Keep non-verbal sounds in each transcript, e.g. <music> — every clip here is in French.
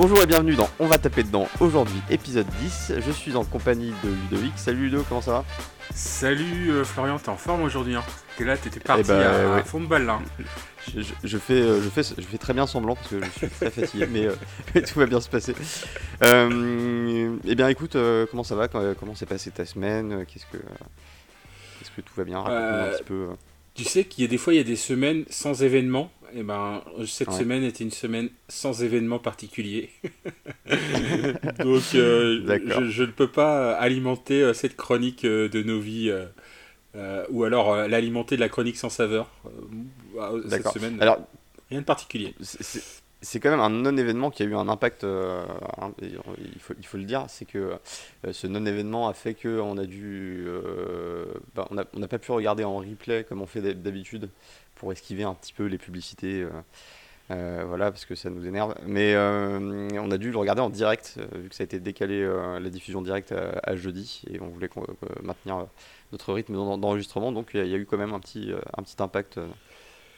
Bonjour et bienvenue dans On va taper dedans. Aujourd'hui, épisode 10. Je suis en compagnie de Ludovic. Salut Ludo, comment ça va? Salut euh, Florian, t'es en forme aujourd'hui hein Et là, t'étais parti Eh ben, à, fond de balle là. je, je- je fais, euh, je, fais, je fais très bien semblant parce que je suis très fatigué, mais, euh, <laughs> tout va bien se passer. Euh, eh bien, écoute, comment ça va? Comment s'est passée ta semaine? Qu'est-ce que, qu'est-ce que tout va bien? Raconte-nous un petit peu. Tu sais qu'il y a des fois, il y a des semaines sans événements. Et ben, cette Ouais. semaine était une semaine sans événement particulier. <laughs> Donc, euh, je, je ne peux pas alimenter euh, cette chronique euh, de nos vies. euh, ou alors euh, l'alimenter de la chronique sans saveur. Euh, cette semaine, Alors, rien de particulier. C'est- quand même un non-événement qui a eu un impact, euh, il, faut, il faut le dire, c'est que euh, ce non-événement a fait qu'on a dû, euh, bah, on n'a pas pu regarder en replay comme on fait d'hab- d'habitude pour esquiver un petit peu les publicités, voilà, parce que ça nous énerve. Mais on a dû le regarder en direct, vu que ça a été décalé, la diffusion directe à, jeudi, et on voulait maintenir notre rythme d'en- d'enregistrement, donc il y, y a eu quand même un petit, un petit impact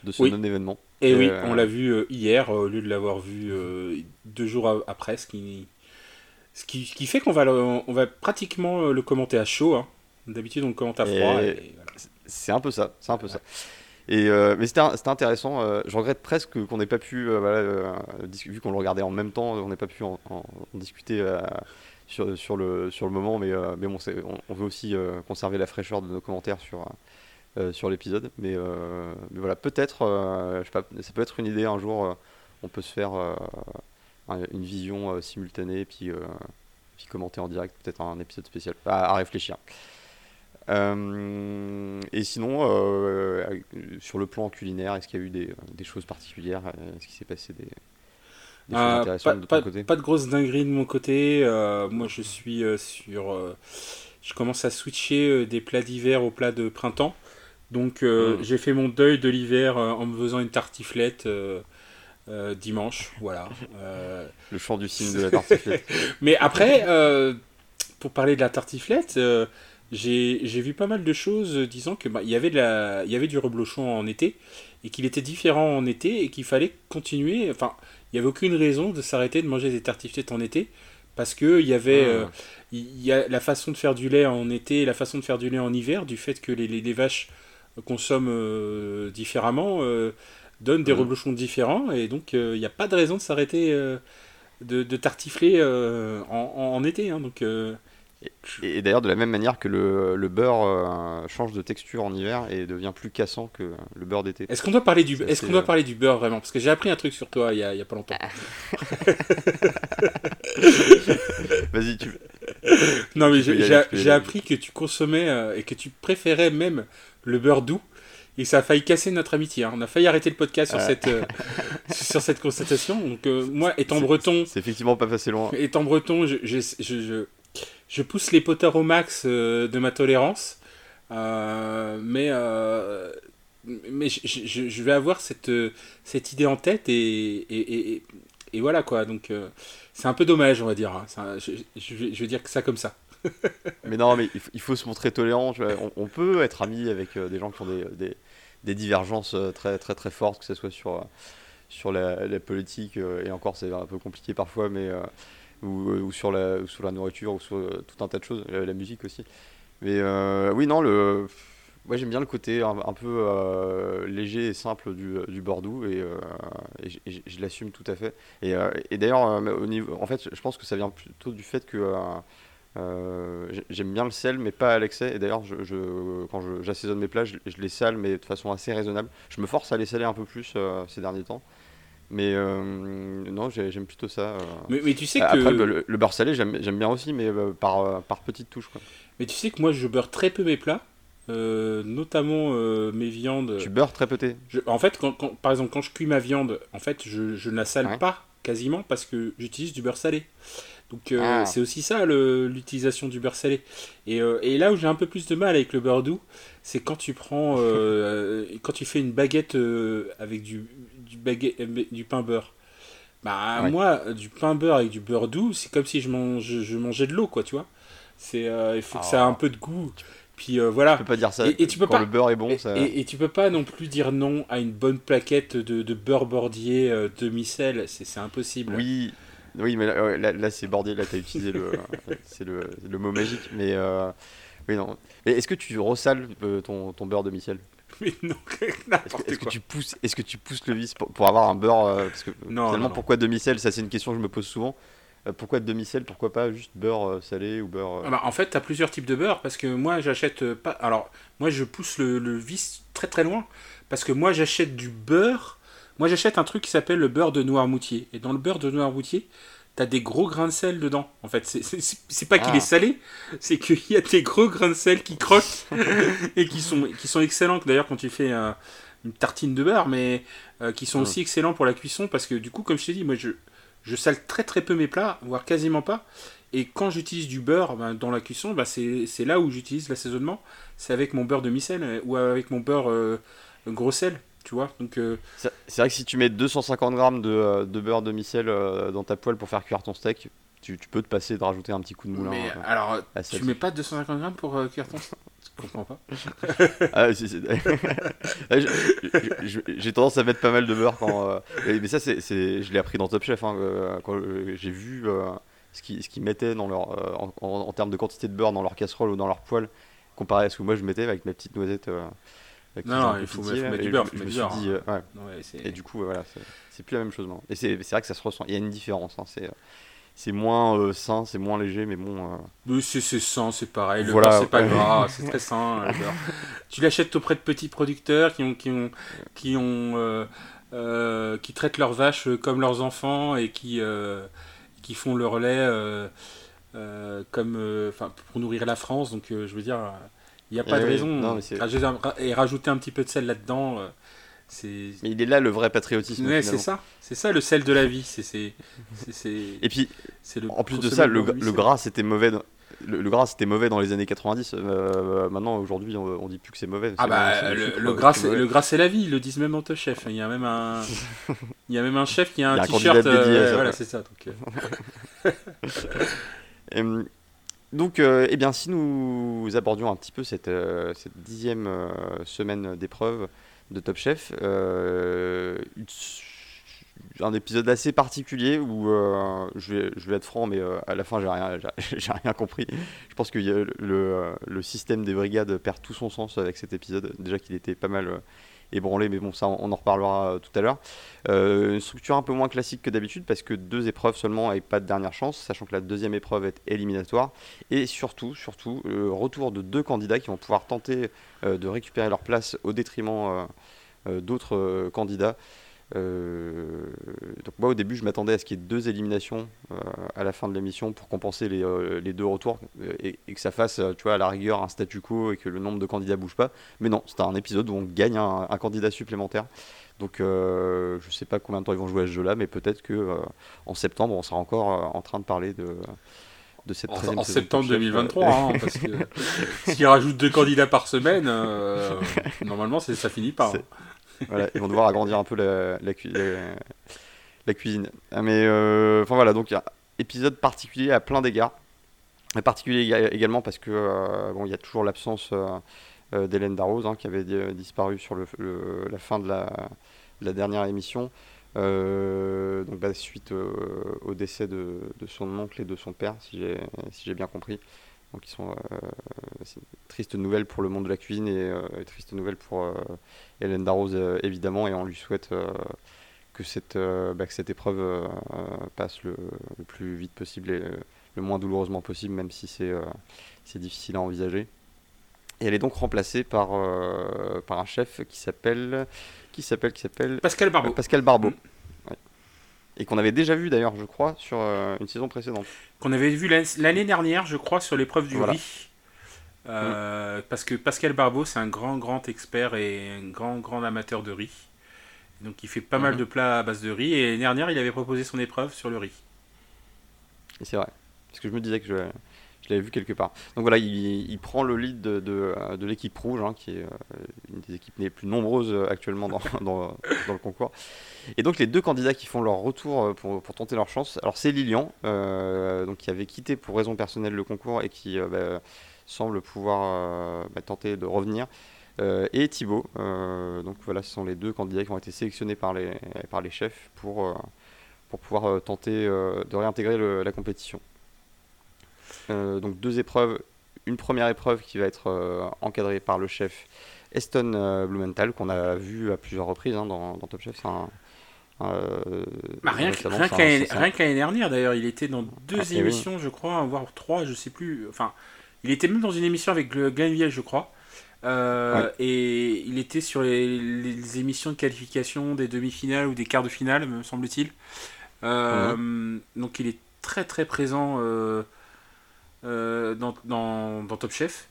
de ce Oui. non-événement. Et oui, Euh, on l'a vu euh, hier, euh, au lieu de l'avoir vu deux jours après, ce qui, ce qui, ce qui fait qu'on va, le- on va pratiquement le commenter à chaud. hein. D'habitude, on le commente à froid. Et- et voilà. C'est un peu ça, c'est un peu ça. Et euh, mais c'était intéressant. euh, je regrette presque qu'on n'ait pas pu, euh, voilà, vu qu'on le regardait en même temps, on n'ait pas pu en, en- en discuter sur, sur le sur le moment. Mais mais bon, on, on veut aussi conserver la fraîcheur de nos commentaires sur euh, sur l'épisode. Mais euh, mais voilà, peut-être, euh, je sais pas, ça peut être une idée un jour. euh, on peut se faire un- une vision simultanée, puis puis commenter en direct, peut-être un épisode spécial. À, à réfléchir. Et sinon, sur le plan culinaire, est-ce qu'il y a eu des, des choses particulières Est-ce qu'il s'est passé des, des choses Ah, intéressantes pas, de ton pas- côté? pas de grosses dingueries de mon côté. moi, je suis sur. je commence à switcher des plats d'hiver aux plats de printemps. Donc, euh, Mm. j'ai fait mon deuil de l'hiver euh, en me faisant une tartiflette euh, dimanche. Voilà. Le chant du cygne de la <laughs> tartiflette. Mais après, pour parler de la tartiflette, j'ai vu pas mal de choses disant que bah, il y avait de la, il y avait du reblochon en été et qu'il était différent en été et qu'il fallait continuer. Enfin, il y avait aucune raison de s'arrêter de manger des tartiflettes en été parce que il y avait, euh, Ah. y a la façon de faire du lait en été et la façon de faire du lait en hiver du fait que les, les- les vaches consomment euh, différemment euh, donnent des Mhm. reblochons différents et donc euh, il n'y a pas de raison de s'arrêter euh, de, de tartifler euh, en, été. hein, donc, euh, Et, et d'ailleurs, de la même manière que le, le beurre euh, change de texture en hiver et devient plus cassant que le beurre d'été. est-ce qu'on doit parler du, est-ce qu'on doit euh, parler du beurre vraiment? Parce que j'ai appris un truc sur toi il y a, il y a pas longtemps. <laughs> Vas-y, tu. Non mais j'ai appris que tu consommais euh, et que tu préférais même le beurre doux et ça a failli casser notre amitié. hein. On a failli arrêter le podcast sur Ouais. cette euh, <laughs> sur cette constatation. Donc euh, moi étant breton, C'est effectivement pas passé loin. étant breton, je, je, je, je, pousse les potards au max euh, de ma tolérance. Euh, mais euh, mais je, je- je vais avoir cette, euh, cette idée en tête et, et, et, et voilà quoi. Donc euh, c'est un peu dommage, on va dire. hein. Un- je vais dire que ça comme ça. Mais non, mais il faut, se montrer tolérant. On, peut être ami avec euh, des gens qui ont des, divergences euh, très très très fortes, que ce soit sur, euh, sur la, politique, et encore c'est un peu compliqué parfois, mais ou, sur la, nourriture, ou sur tout un tas de choses, la musique aussi. Mais oui, non, le, moi j'aime bien le côté un, peu léger et simple du, Bordeaux, et, je l'assume tout à fait. Et, d'ailleurs, en fait, je pense que ça vient plutôt du fait que J'aime bien le sel, mais pas à l'excès. Et d'ailleurs, je, je- quand j'assaisonne mes plats, je, je les sale, mais de façon assez raisonnable. Je me force à les saler un peu plus euh, ces derniers temps. Mais euh, non, j'ai- j'aime plutôt ça. euh. Mais, mais tu sais que Après, le, le- le beurre salé, j'aime bien aussi, mais euh, par, euh, par petites touches. Quoi. mais tu sais que moi je beurre très peu mes plats, euh, notamment euh, mes viandes. Tu beurres très pété. Je- en fait, quand, quand- par exemple, quand je cuis ma viande, en fait, je, je ne la sale Ouais. pas quasiment parce que j'utilise du beurre salé. Donc euh, Ah. c'est aussi ça l'utilisation du beurre salé. Et, euh, et là où j'ai un peu plus de mal avec le beurre doux, c'est quand tu prends, euh, quand tu fais une baguette avec du, du, baguette, du pain beurre. Bah Ouais. moi, du pain beurre avec du beurre doux, c'est comme si je, mange, je mangeais de l'eau, quoi, tu vois. C'est, il faut que ça ait un peu de goût. Puis voilà. Tu peux pas dire ça. Et- et tu peux Quand pas- le beurre est bon, ça. Et, et tu peux pas non plus dire non à une bonne plaquette de, de beurre bordier demi-sel, c'est c'est impossible. Oui, Oui, mais là, là, c'est bordé, là, tu as utilisé le, <laughs> c'est le, le, mot magique. Mais oui, non. Est-ce que tu ressales ton, ton beurre de micelle <laughs> mais non, <laughs> Est-ce que, tu pousses, est-ce que tu pousses le vis pour, avoir un beurre euh, Parce que non, finalement, pourquoi demi-sel Ça, c'est une question que je me pose souvent. Euh, pourquoi demi-sel Pourquoi pas juste beurre euh, salé ou beurre ah bah, En fait, tu as plusieurs types de beurre parce que moi, j'achète pas. Alors, moi, je pousse le, vis très très loin parce que moi, j'achète du beurre. Moi, j'achète un truc qui s'appelle le beurre de Noirmoutier. Et dans le beurre de Noirmoutier, t'as des gros grains de sel dedans. En fait, c'est pas qu'il est ah. salé, c'est qu'il y a des gros grains de sel qui croquent <laughs> et qui sont, qui sont excellents. D'ailleurs, quand tu fais une tartine de beurre, mais euh, qui sont aussi excellents pour la cuisson parce que du coup, comme je t'ai dit, moi je, je sale très très peu mes plats, voire quasiment pas. Et quand j'utilise du beurre ben, dans la cuisson, ben, c'est là où j'utilise l'assaisonnement. C'est avec mon beurre demi-sel euh, ou avec mon beurre euh, gros sel. Tu vois donc euh, C'est vrai que si tu mets 250 grammes de, euh, de beurre demi-sel euh, dans ta poêle pour faire cuire ton steak, tu, tu, peux te passer de rajouter un petit coup de moulin. Mais alors, tu mets pas 250 grammes pour cuire ton steak? <laughs> Je comprends pas. <laughs> ah, <laughs> J'ai tendance à mettre pas mal de beurre quand. mais ça, c'est, je l'ai appris dans Top Chef. Hein, quand j'ai vu ce qu'ils mettaient dans leur, en, en, termes de quantité de beurre dans leur casserole ou dans leur poêle, comparé à ce que moi je mettais avec mes petites Non, il faut, mettre du beurre. Je, me suis dit, hein. et du coup, voilà, c'est plus la même chose. Non. Et c'est vrai que ça se ressent. Il y a une différence. Hein. C'est c'est moins euh, sain, c'est moins léger, mais bon. Euh... c'est sain, c'est pareil. Le voilà, c'est pas gras, c'est <laughs> très sain. tu l'achètes auprès de petits producteurs qui ont, qui ont, qui ont, euh, qui traitent leurs vaches comme leurs enfants et qui, qui font leur lait comme, enfin, pour nourrir la France. Donc, je veux dire il n'y a pas de raison. et rajouter un petit peu de sel là-dedans, euh, c'est. Mais il est là le vrai patriotisme. Ouais, c'est ça. C'est ça le sel de la vie. C'est. Et puis, le en plus de ça, le, gras c'était mauvais. Le, gras c'était mauvais dans les années 90. Euh, maintenant, aujourd'hui, on, dit plus que c'est mauvais. Ah bah, le, gras, le gras c'est la vie. Ils le disent même en te chef. Il y a même un, <laughs> il y a même un chef qui a un t-shirt. Euh, voilà, c'est ça. Donc, <laughs> Donc, euh, eh bien, si nous abordions un petit peu cette, euh, dixième euh, semaine d'épreuve de Top Chef, un épisode assez particulier où je, vais, être franc, mais à la fin, j'ai rien, j'ai rien compris. Je pense que le, système des brigades perd tout son sens avec cet épisode. Déjà qu'il était pas mal ébranlé, mais bon, ça, on en reparlera euh, tout à l'heure. Euh, une structure un peu moins classique que d'habitude parce que deux épreuves seulement et pas de dernière chance, sachant que la deuxième épreuve est éliminatoire. Et surtout, surtout, le retour de deux candidats qui vont pouvoir tenter euh, de récupérer leur place au détriment d'autres candidats. Euh, donc moi au début je m'attendais à ce qu'il y ait deux éliminations euh, à la fin de l'émission pour compenser les, euh, les deux retours et, que ça fasse tu vois à la rigueur un statu quo et que le nombre de candidats bouge pas. Mais non c'est un épisode où on gagne un, candidat supplémentaire. Donc je sais pas combien de temps ils vont jouer à ce jeu là mais peut-être que en septembre on sera encore en train de parler de de cette en, en septembre 2023 hein, parce que <laughs> s'ils rajoutent deux candidats par semaine normalement ça finit pas hein ils vont devoir agrandir un peu la, cuisine. Ah, mais euh, enfin voilà, donc épisode particulier à plein d'égards. Particulier également parce que euh, bon, il y a toujours l'absence euh, d'Hélène Darroze hein, qui avait disparu sur la fin de la, dernière émission. donc bah, suite au décès de, son oncle et de son père, si j'ai bien compris. Donc ils sont une triste nouvelle pour le monde de la cuisine et, et triste nouvelle pour Hélène Darroze euh, évidemment, et on lui souhaite euh, que cette, euh, bah, que cette épreuve passe le, plus vite possible et le moins douloureusement possible, même si c'est c'est difficile à envisager. Et elle est donc remplacée par, par un chef qui s'appelle qui s'appelle qui s'appelle Pascal Barbeau. Pascal Barbeau. Et qu'on avait déjà vu d'ailleurs, je crois, sur une saison précédente. Qu'on avait vu l'année dernière, je crois, sur l'épreuve du riz. Euh, parce que Pascal Barbeau, c'est un grand, grand expert et un grand, grand amateur de riz. Donc il fait pas mal mhm. de plats à base de riz. Et l'année dernière, il avait proposé son épreuve sur le riz. Et c'est vrai. Parce que je me disais que je, je l'avais vu quelque part. Donc voilà, il, prend le lead de, de, l'équipe rouge, hein, qui est euh, une des équipes les plus nombreuses actuellement <laughs> dans, dans, le concours. Et donc les deux candidats qui font leur retour pour, pour tenter leur chance, alors c'est Lilian, euh, donc, qui avait quitté pour raison personnelle le concours et qui bah, semble pouvoir euh, bah, tenter de revenir. Euh, et Thibaut. Euh, donc voilà, ce sont les deux candidats qui ont été sélectionnés par les, par les chefs pour, pour pouvoir tenter de réintégrer la compétition. Donc deux épreuves, une première épreuve qui va être encadrée par le chef Eston Blumenthal, qu'on a vu à plusieurs reprises hein, dans, Top Chef. Bah, rien qu'à l'année dernière d'ailleurs, il était dans deux ah, émissions, je crois, voire trois, je sais plus. Enfin, il était même dans une émission avec le Ganviel, je crois. Euh, et il était sur les, émissions de qualification des demi-finales ou des quarts de finale, me semble-t-il. Euh, mhm. Donc il est très très présent euh, dans, dans, dans, Top Chef.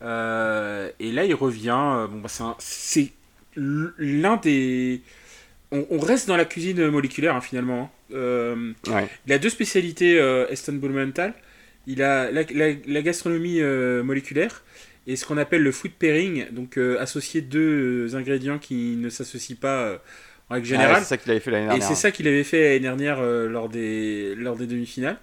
et là il revient. bon, bah, c'est l'un des. On, reste dans la cuisine moléculaire hein, finalement. Hein. Il a deux spécialités Eston Mental. Il a la, la gastronomie moléculaire et ce qu'on appelle le food pairing, donc euh, associer deux ingrédients qui ne s'associent pas euh, en règle générale. c'est ça qu'il avait fait l'année dernière. Et c'est ça qu'il avait fait l'année dernière euh, lors des, lors des demi-finales.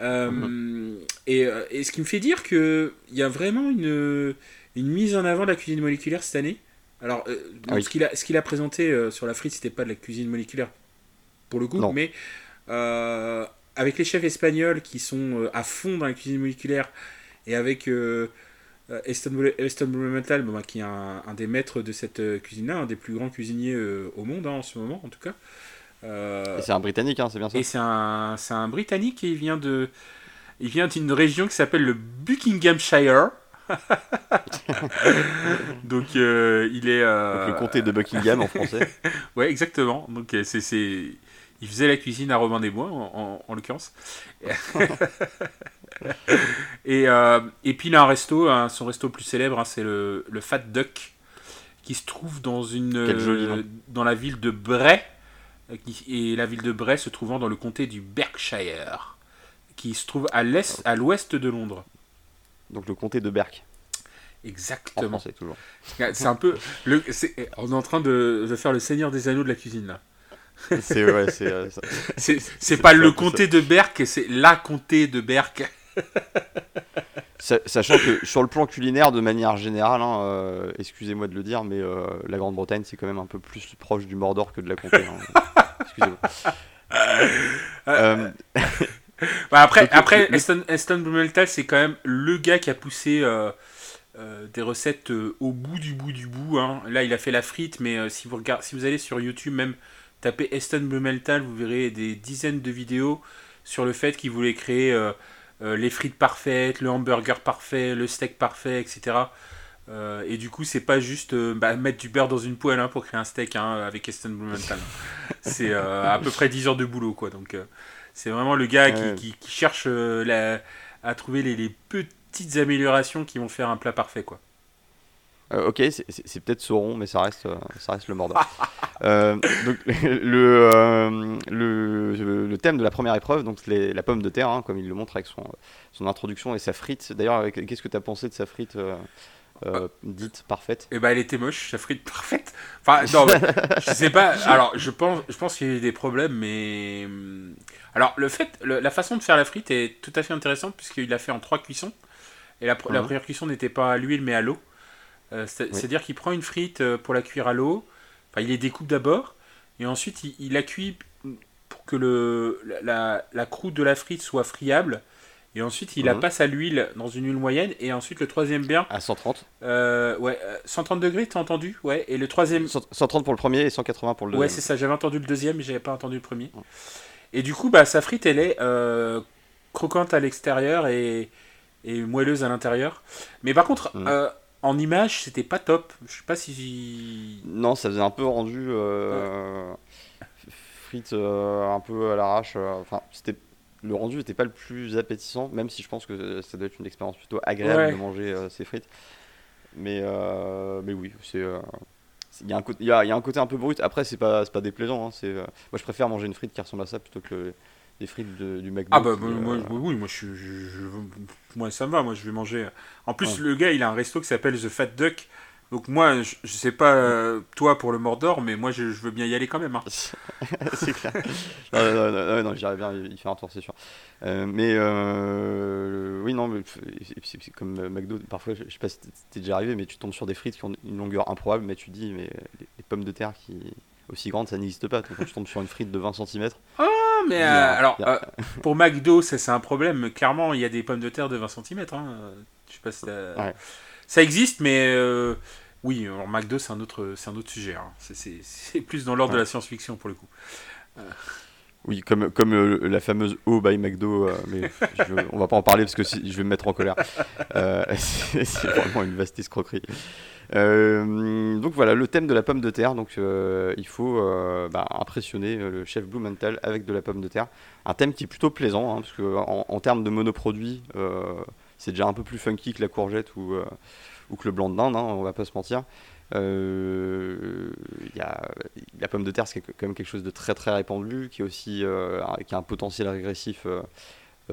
Mhm. et, et, ce qui me fait dire qu'il y a vraiment une, une mise en avant de la cuisine moléculaire cette année. Alors, ah ce qu'il a, présenté sur la frite, c'était pas de la cuisine moléculaire pour le coup, mais avec les chefs espagnols qui sont à fond dans la cuisine moléculaire et avec euh, Eston Blumenthal, bah, qui est un, des maîtres de cette euh, cuisine-là, un des plus grands cuisiniers euh, au monde hein, en ce moment, en tout cas. C'est un Britannique, hein, c'est bien ça. Et c'est un, un Britannique et il vient de, il vient d'une région qui s'appelle le Buckinghamshire. <laughs> Donc il est. le comté de Buckingham en français. <laughs> ouais, exactement. Donc c'est, il faisait la cuisine à Robin des Bois en, en l'occurrence. <laughs> et, euh, et puis il a un resto, hein, son resto plus célèbre, hein, c'est le, le, Fat Duck, qui se trouve dans, une, dans la ville de Bray, et la ville de Bray se trouvant dans le comté du Berkshire, qui se trouve à l'est, à l'ouest de Londres. Donc le comté de Berk. Exactement. C'est toujours. C'est un peu. Le, on est en train de, de, faire le Seigneur des Anneaux de la cuisine là. C'est ouais, c'est. Euh, c'est pas le comté de Berk, c'est la comté de Berk. <laughs> Sachant que sur le plan culinaire, de manière générale, hein, euh, excusez-moi de le dire, mais euh, la Grande-Bretagne, c'est quand même un peu plus proche du Mordor que de la comté. Hein. <laughs> Excusez-moi. Euh, <laughs> bah, après, après Aston, Blumenthal, c'est quand même le gars qui a poussé des recettes au bout du bout du bout. Hein. Là, il a fait la frite, mais si, vous regardez, si vous allez sur YouTube, même tapez Aston Blumenthal, vous verrez des dizaines de vidéos sur le fait qu'il voulait créer euh, les frites parfaites, le hamburger parfait, le steak parfait, etc. Euh, et du coup, c'est pas juste euh, bah, mettre du beurre dans une poêle hein, pour créer un steak hein, avec Aston Blumenthal. c'est à peu près 10 heures de boulot, quoi. Donc, c'est vraiment le gars qui, cherche à trouver les, petites améliorations qui vont faire un plat parfait, quoi. Euh, ok, c'est peut-être Sauron, mais ça reste, euh, ça reste le Mordor. <laughs> Euh, donc, <laughs> le, le, le, thème de la première épreuve, donc la pomme de terre, hein, comme il le montre avec son, son introduction et sa frite. D'ailleurs, qu'est-ce que tu as pensé de sa frite dite parfaite? Eh ben, elle était moche, sa frite <laughs> parfaite. Enfin, non, je sais pas. Alors, je pense, je pense qu'il y a eu des problèmes, mais hum, alors le fait, la façon de faire la frite est tout à fait intéressante puisqu'il l'a fait en trois cuissons. Et la, la première cuisson n'était pas à l'huile mais à l'eau. Euh, c'est-à-dire qu'il prend une frite euh, pour la cuire à l'eau, enfin, il les découpe d'abord, et ensuite il, la cuit pour que le, la, la, croûte de la frite soit friable, et ensuite il la mhm. passe à l'huile dans une huile moyenne, et ensuite le troisième bien. À 130 euh, Ouais, 130 degrés, t'as entendu? Ouais, et le troisième. 130 pour le premier et 180 pour le deuxième. Ouais, c'est ça, j'avais entendu le deuxième, mais j'avais pas entendu le premier. Et du coup, bah, sa frite, elle est croquante à l'extérieur et, et moelleuse à l'intérieur. Mais par contre, mhm en image, c'était pas top. Je sais pas si. Non, ça faisait un peu rendu euh, frites euh, un peu à l'arrache. Euh, enfin, c'était le rendu n'était pas le plus appétissant, même si je pense que ça doit être une expérience plutôt agréable de manger ces frites. Mais, mais oui, c'est. Il y, a un côté, il, y a, un côté un peu brut. Après, c'est pas, pas déplaisant. Hein. Moi, je préfère manger une frite qui ressemble à ça plutôt que des frites du McDo. Ah bah, moi, oui, moi, je, je, moi ça me va, moi je vais manger. En plus, le gars, il a un resto qui s'appelle The Fat Duck. Donc moi, je, sais pas euh, toi pour le Mordor, mais moi je, veux bien y aller quand même. Hein. <laughs> c'est clair. non, non, non, j'irais bien y faire un tour, c'est sûr. Euh, mais euh, oui, non, mais c'est comme McDo, parfois, je sais pas si t'es déjà arrivé, mais tu tombes sur des frites qui ont une longueur improbable, mais tu dis, mais les pommes de terre qui aussi grande, ça n'existe pas. Quand tu tombes sur une frite de 20 cm. Ah, mais euh, alors, euh, pour McDo, ça c'est un problème. Clairement, il y a des pommes de terre de 20 cm. Hein. Je sais pas si Ouais. Ça existe, mais euh, oui, alors McDo, c'est un autre, c'est un autre sujet. hein. C'est- plus dans l'ordre de la science-fiction pour le coup. Oui, comme, comme euh, la fameuse O by McDo, euh, mais je, on va pas en parler parce que si- je vais me mettre en colère. Euh, <laughs> c'est vraiment une vaste escroquerie. Euh, donc voilà, le thème de la pomme de terre. Donc euh, il faut euh, bah, impressionner le chef Blumenthal avec de la pomme de terre. Un thème qui est plutôt plaisant, hein, parce que en, termes de monoproduits, c'est déjà un peu plus funky que la courgette ou, que le blanc de dinde, hein, on va pas se mentir. Euh, y a, la pomme de terre, c'est quand même quelque chose de très très répandu, qui, est aussi, qui a un potentiel régressif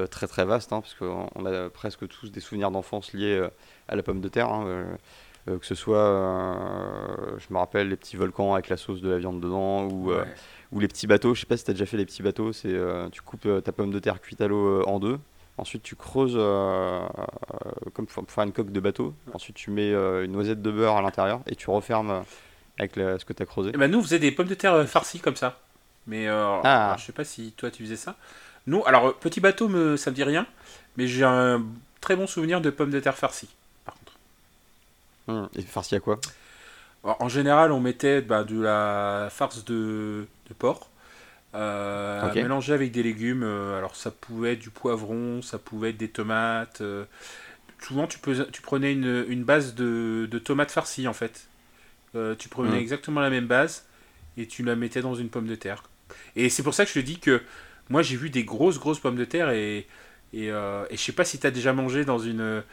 très très vaste, hein, parce qu'on on a presque tous des souvenirs d'enfance liés à la pomme de terre. hein, que ce soit, euh, je me rappelle, les petits volcans avec la sauce de la viande dedans, ou, euh, Ouais. ou les petits bateaux. Je sais pas si tu as déjà fait les petits bateaux, c'est euh, tu coupes euh, ta pomme de terre cuite à l'eau euh, en deux. Ensuite, tu creuses euh, euh, comme pour faire une coque de bateau. Ensuite, tu mets euh, une noisette de beurre à l'intérieur et tu refermes euh, avec ce que tu as creusé. Eh ben, nous, on faisait des pommes de terre euh, farcies comme ça. Mais euh, Ah. alors, je sais pas si toi tu faisais ça. Nous, alors, euh, petit bateau, me, ça me dit rien, mais j'ai un très bon souvenir de pommes de terre farcies. Hum, Et farci à quoi En en général, on mettait bah, de la farce de, de porc, euh, mélangée avec des légumes. euh, alors, ça pouvait être du poivron, ça pouvait être des tomates. euh, souvent, tu, peux, tu prenais une, une base de, de tomates farcies, en fait. Euh, tu prenais Mhm. exactement la même base et tu la mettais dans une pomme de terre. Et c'est pour ça que je te dis que moi, j'ai vu des grosses, grosses pommes de terre et, et, euh, et je sais pas si tu as déjà mangé dans une.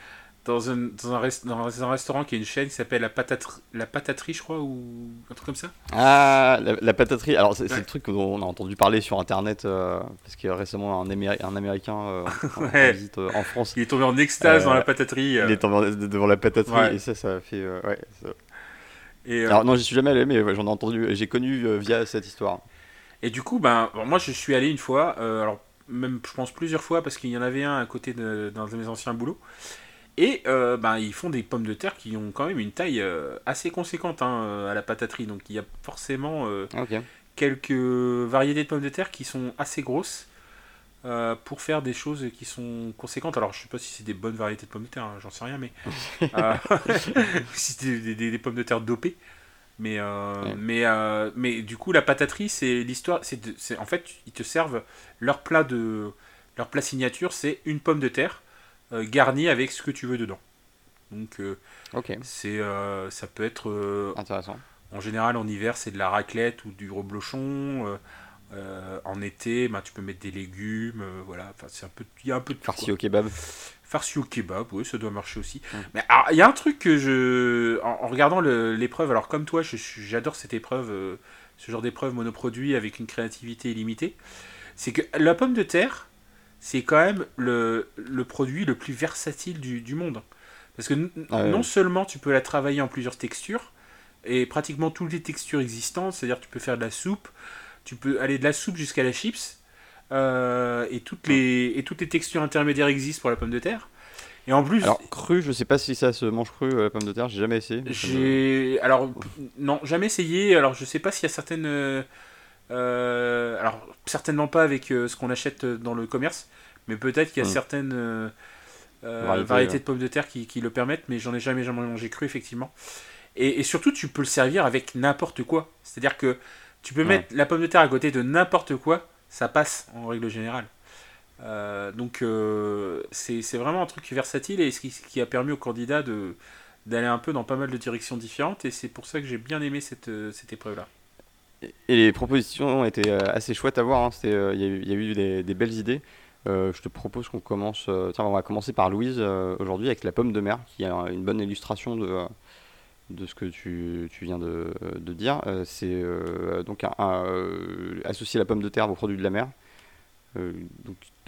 Dans un, dans, un rest- dans un restaurant qui est une chaîne qui s'appelle la, Patate- la Pataterie, je crois, ou un truc comme ça. Ah, la, la pataterie. Alors, c'est Ouais. le truc dont on a entendu parler sur internet euh, parce qu'il y a récemment un, Améri- un américain euh, en, <laughs> visite euh, en France. Il est tombé en extase dans la pataterie. euh, Il est tombé devant la pataterie Ouais. et ça, ça a fait. ouais, ça- et, Alors, non, j'y suis jamais allé, mais j'en ai entendu, j'ai connu via cette histoire. et du coup, ben, bon, moi je suis allé une fois, alors même je pense plusieurs fois parce qu'il y en avait un à côté de, d'un de mes anciens boulots. Et euh, ben, ils font des pommes de terre qui ont quand même une taille euh, assez conséquente hein, euh, à la pataterie. Donc il y a forcément quelques variétés de pommes de terre qui sont assez grosses pour faire des choses qui sont conséquentes. Alors je sais pas si c'est des bonnes variétés de pommes de terre, hein, j'en sais rien, mais <laughs> euh, <laughs> si c'est des, des- des pommes de terre dopées. Mais, euh, Ouais. mais, euh, mais du coup la pataterie c'est l'histoire, c'est- en fait ils te servent leur plat de leur plat signature, c'est une pomme de terre euh, garnie avec ce que tu veux dedans. Donc euh, c'est euh, ça peut être Intéressant. en général, en hiver, c'est de la raclette ou du reblochon. euh, en été, ben, tu peux mettre des légumes. euh, voilà, enfin, c'est un peu, il y a un peu de Farci au kebab. Farci au kebab, oui, ça doit marcher aussi. Mm. Mais il y a un truc que je, en, en regardant l'épreuve, alors comme toi, j'adore cette épreuve, euh, ce genre d'épreuve monoproduit avec une créativité illimitée. C'est que la pomme de terre, c'est quand même le, le produit le plus versatile du, du monde. Parce que Ah ouais. non seulement tu peux la travailler en plusieurs textures, et pratiquement toutes les textures existantes, c'est-à-dire tu peux faire de la soupe, tu peux aller de la soupe jusqu'à la chips, euh, et, toutes les, et toutes les textures intermédiaires existent pour la pomme de terre. Et en plus, Alors, cru, je sais pas si ça se mange cru, euh, la pomme de terre, j'ai jamais essayé. j'ai. Alors, non, jamais essayé. Alors, je sais pas s'il y a certaines. Euh, alors, certainement pas avec euh, ce qu'on achète euh, dans le commerce, mais peut-être qu'il y a Hmm. certaines Variétés, de pommes de terre qui, qui le permettent, mais j'en ai jamais, jamais mangé cru, effectivement. Et, et surtout, tu peux le servir avec n'importe quoi. C'est-à-dire que tu peux Ouais. mettre la pomme de terre à côté de n'importe quoi, ça passe en règle générale. Euh, donc, euh, c'est vraiment un truc versatile et ce qui, ce qui a permis aux candidats de d'aller un peu dans pas mal de directions différentes et c'est pour ça que j'ai bien aimé cette, euh, cette épreuve là. Et les propositions étaient euh, assez chouettes à voir. hein. Euh, Il y, a eu- des, belles idées. Euh, je te propose qu'on commence. tiens, on va commencer par Louise aujourd'hui avec la pomme de mer, qui a une bonne illustration de, de ce que tu, tu viens de, de dire. C'est donc associer la pomme de terre aux produits de la mer.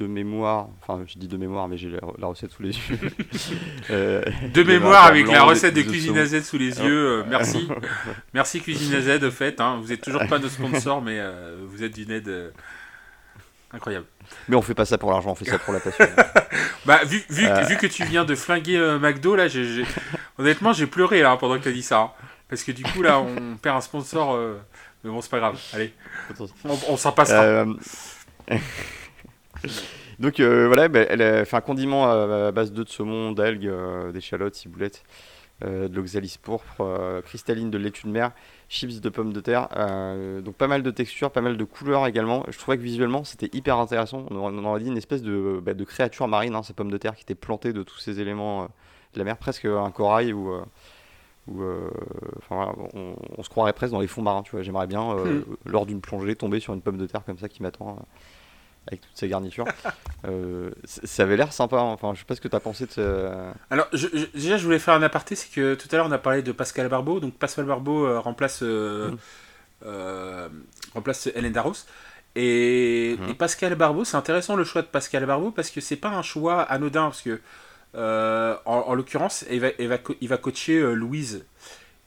De mémoire, enfin je dis de mémoire, mais j'ai la, la recette sous les yeux. <laughs> Euh, De mémoire avec la recette de Cuisine à Z sous les yeux, euh, merci. <laughs> merci Cuisine à Z, au fait. hein. Vous êtes toujours pas nos sponsors, mais euh, vous êtes d'une aide euh, incroyable. Mais on fait pas ça pour l'argent, on fait ça pour la passion. <laughs> Bah, vu, vu, Euh. vu que tu viens de flinguer euh, McDo, là, j'ai, j'ai- honnêtement, j'ai pleuré là, pendant que tu as dit ça. hein. Parce que du coup, là, on perd un sponsor. euh, Mais bon, c'est pas grave. Allez, on, on s'en passera. Euh, <laughs> Donc euh, voilà, bah, elle a fait un condiment à, base d'œufs de saumon, d'algues, euh, d'échalotes, ciboulettes, euh, de l'oxalis pourpre, cristalline de laitue de mer, chips de pommes de terre. donc pas mal de textures, pas mal de couleurs également. Je trouvais que visuellement c'était hyper intéressant. On, aurait dit une espèce de, bah, de créature marine, hein, ces pommes de terre qui étaient plantées de tous ces éléments de la mer, presque un corail ou on, se croirait presque dans les fonds marins. Tu vois, j'aimerais bien hmm. lors d'une plongée tomber sur une pomme de terre comme ça qui m'attend avec toutes ces garnitures. <laughs> euh, ça avait l'air sympa. Hein. Enfin, je sais pas ce que tu as pensé de ce... Alors, déjà, je voulais faire un aparté c'est que tout à l'heure, on a parlé de Pascal Barbeau. Donc, Pascal Barbeau euh, remplace, euh, mm. euh, remplace Hélène Darros. Et, mm. Pascal Barbeau, c'est intéressant le choix de Pascal Barbeau parce que c'est pas un choix anodin. Parce que, en, l'occurrence, il va, il, va, il va coacher Louise.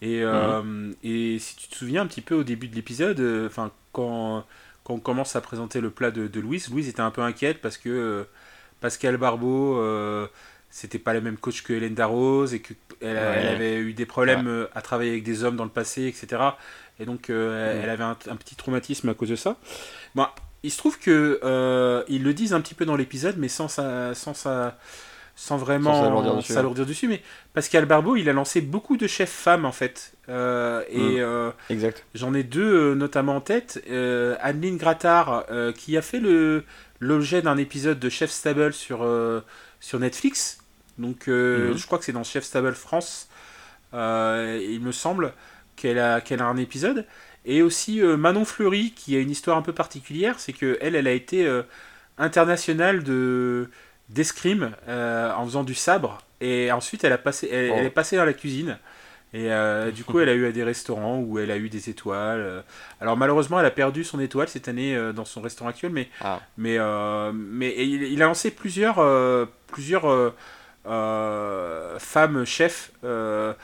Et, mm. et si tu te souviens un petit peu au début de l'épisode, enfin, quand quand on commence à présenter le plat de, Louise, Louise était un peu inquiète parce que euh, Pascal Barbeau, euh, c'était pas le même coach que Hélène Darroze et qu'elle elle avait eu des problèmes euh, à travailler avec des hommes dans le passé, etc. Et donc elle avait un, petit traumatisme à cause de ça. Bon, il se trouve que ils le disent un petit peu dans l'épisode, mais sans sa, sans sa, sans vraiment s'alourdir dessus, Mais Pascal Barbeau, il a lancé beaucoup de chefs femmes en fait. Euh, et mm. euh, exact. j'en ai deux euh, notamment en tête. Adeline Grattard, qui a fait le l'objet d'un épisode de Chef Stable sur, sur Netflix. Donc mm. je crois que c'est dans Chef Stable France. il me semble qu'elle a, qu'elle a un épisode. Et aussi Manon Fleury, qui a une histoire un peu particulière, c'est que elle, elle a été internationale de d'escrime euh, en faisant du sabre. Et ensuite, elle, a passé, elle, est oh. passée dans la cuisine. Et euh, du coup, elle a eu des restaurants où elle a eu des étoiles. Euh. Alors malheureusement, elle a perdu son étoile cette année dans son restaurant actuel, mais, ah. mais, mais il, a lancé plusieurs, plusieurs femmes chefs de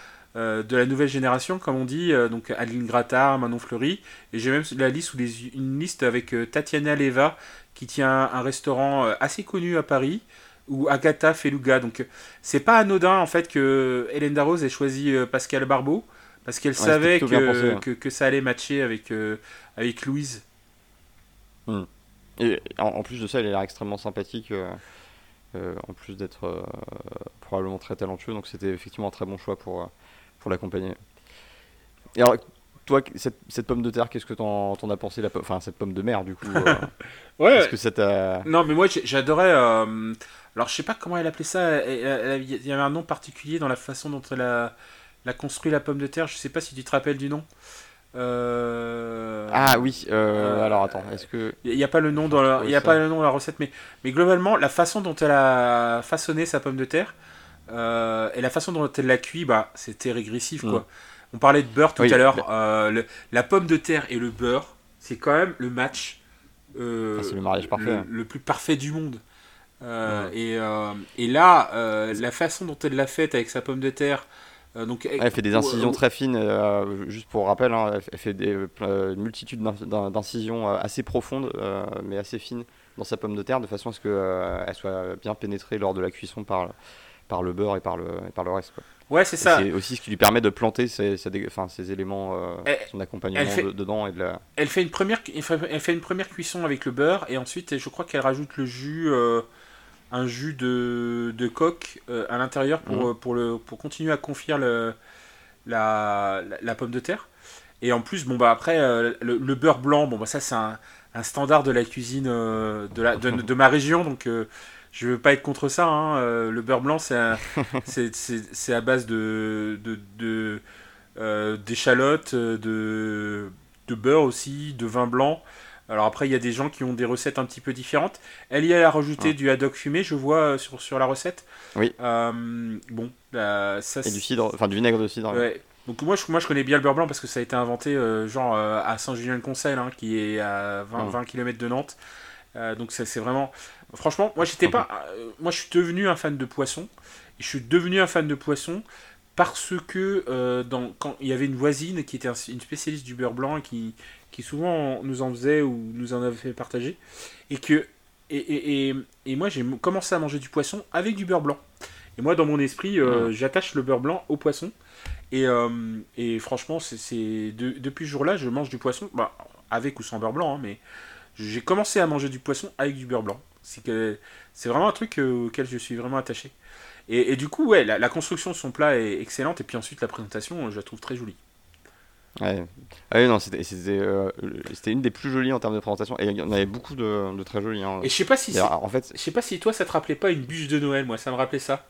la nouvelle génération, comme on dit, donc Adeline Grattard, Manon Fleury, et j'ai même la liste ou une liste avec Tatiana Leva, qui tient un restaurant euh, assez connu à Paris, ou Agatha Feluga. Donc c'est pas anodin en fait que Hélène Darroze ait choisi euh, Pascal Barbeau, parce qu'elle savait que, que, ça allait matcher avec, euh, avec Louise. Hmm. Et en, plus de ça, elle a l'air extrêmement sympathique, en plus d'être probablement très talentueux, donc c'était effectivement un très bon choix pour, pour l'accompagner. Et alors, toi, cette, pomme de terre, qu'est-ce que t'en, en as pensé la Enfin, cette pomme de mer, du coup. Euh, <laughs> ouais. Est-ce que ça t'a. Non, mais moi, j'adorais. Euh, alors, je sais pas comment elle appelait ça. Il y avait un nom particulier dans la façon dont elle a, construit la pomme de terre. Je sais pas si tu te rappelles du nom. Euh, ah oui. alors attends. Est-ce que il n'y a pas le nom dans la, il y a pas le nom dans la recette, mais mais globalement, la façon dont elle a façonné sa pomme de terre. et la façon dont elle l'a cuit, bah, c'était régressif, quoi. Mm. On parlait de beurre tout à l'heure. Euh, la pomme de terre et le beurre, c'est quand même le match. Euh, ah, le mariage parfait. Hein. Le, plus parfait du monde. Euh, et, et, là, la façon dont elle l'a faite avec sa pomme de terre. donc, elle fait des incisions très fines, juste pour rappel, hein, elle fait des, une multitude d'incisions assez profondes, mais assez fines dans sa pomme de terre, de façon à ce qu'elle soit bien pénétrée lors de la cuisson par, par le beurre et par le, par le reste. Quoi. Ouais, c'est ça. C'est aussi ce qui lui permet de planter ses, ses, éléments, euh, son accompagnement dedans. Et de la... elle, fait une première, elle fait une première cuisson avec le beurre et ensuite, je crois qu'elle rajoute le jus, euh, un jus de, de coque euh, à l'intérieur pour, mhm. pour, le, pour continuer à confier le, la, la, pomme de terre. Et en plus, bon, bah, après, le, beurre blanc, bon, bah, ça, c'est un, un, standard de la cuisine de, la, de, de ma région. Donc je veux pas être contre ça. Hein. Euh, le beurre blanc, c'est <laughs> à base de d'échalotes, de, euh, de, de, beurre aussi, de vin blanc. Alors après, il y a des gens qui ont des recettes un petit peu différentes. Elle y a rajouté du haddock fumé, je vois euh, sur, sur la recette. Oui. bon, ça. Et du cidre, enfin du vinaigre de cidre. Ouais. Donc moi je, moi je connais bien le beurre blanc parce que ça a été inventé genre à Saint-Julien-de-Concel, hein, qui est à 20, 20 km de Nantes. donc c'est vraiment Franchement, moi j'étais pas. Euh, moi je suis devenu un fan de poisson. Et je suis devenu un fan de poisson parce que euh, dans, quand il y avait une voisine qui était une spécialiste du beurre blanc qui, qui souvent nous en faisait ou nous en avait fait partager. Et que. Et, et, et, moi j'ai commencé à manger du poisson avec du beurre blanc. Et moi dans mon esprit, euh, j'attache le beurre blanc au poisson. Et, et franchement, c'est depuis ce jour-là, je mange du poisson, bah, avec ou sans beurre blanc, hein, mais j'ai commencé à manger du poisson avec du beurre blanc. C'est que c'est vraiment un truc auquel je suis vraiment attaché. Et, du coup, ouais, la, construction de son plat est excellente. Et puis ensuite, la présentation, je la trouve très jolie. Ouais. Ah non, c'était euh, une des plus jolies en termes de présentation. Et il y en avait beaucoup de, de très jolies. Hein. Et je sais pas si en fait, je sais pas si toi ça te rappelait pas une bûche de Noël. Moi, ça me rappelait ça.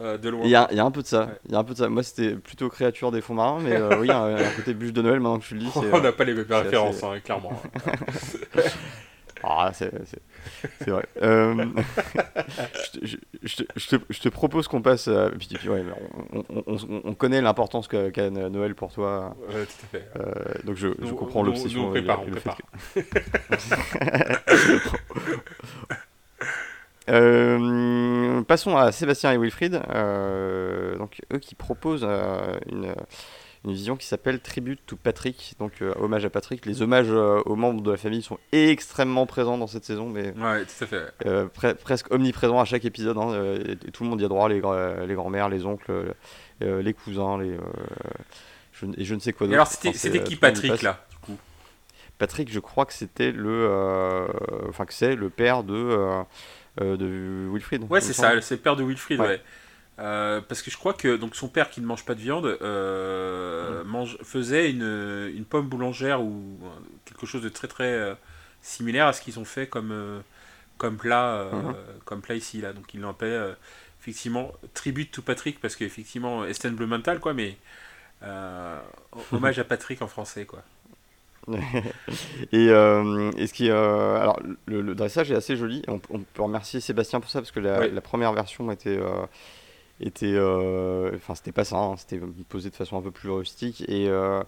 Euh, de loin. Il y, a, y a un peu de ça. Il y a un peu de ça. Moi, c'était plutôt créature des fonds marins, mais euh, oui, il y a un, côté bûche de Noël maintenant que je le dis. <laughs> On n'a pas les mêmes références, hein, clairement. <laughs> Ah, c'est vrai. Euh, je, je, te, je, te, propose qu'on passe. Puis, puis, ouais, on, on, on, connaît l'importance qu'a Noël pour toi. Ouais, tout à fait. Euh, donc je, je comprends l'obsession. On prépare. <laughs> Euh, passons à Sébastien et Wilfried, donc eux qui proposent une, une vision qui s'appelle Tribute to Patrick, donc euh, hommage à Patrick. Les hommages euh, aux membres de la famille sont extrêmement présents dans cette saison, mais ouais, tout à fait. Euh, presque omniprésents à chaque épisode. Hein, et, tout le monde y a droit, les, les grands-mères, les oncles, les cousins, les, je, et je ne sais quoi d'autre. alors c'était qui Patrick là du coup? Patrick, je crois que c'était le, enfin que c'est le père de de Wilfried. Ouais, c'est ça, c'est le père de Wilfried, ouais. Euh, parce que je crois que donc son père qui ne mange pas de viande euh, mange, faisait une, une, pomme boulangère ou quelque chose de très très euh, similaire à ce qu'ils ont fait comme, comme, plat, mhm. comme plat ici là. Donc il l'appelait effectivement tribute to Patrick parce qu'effectivement Esten Blumenthal quoi, mais hommage à Patrick en français quoi. <laughs> et, ce qui alors le, dressage est assez joli on, peut remercier Sébastien pour ça parce que la, la première version était était euh, enfin c'était pas ça hein, c'était posé de façon un peu plus rustique et euh,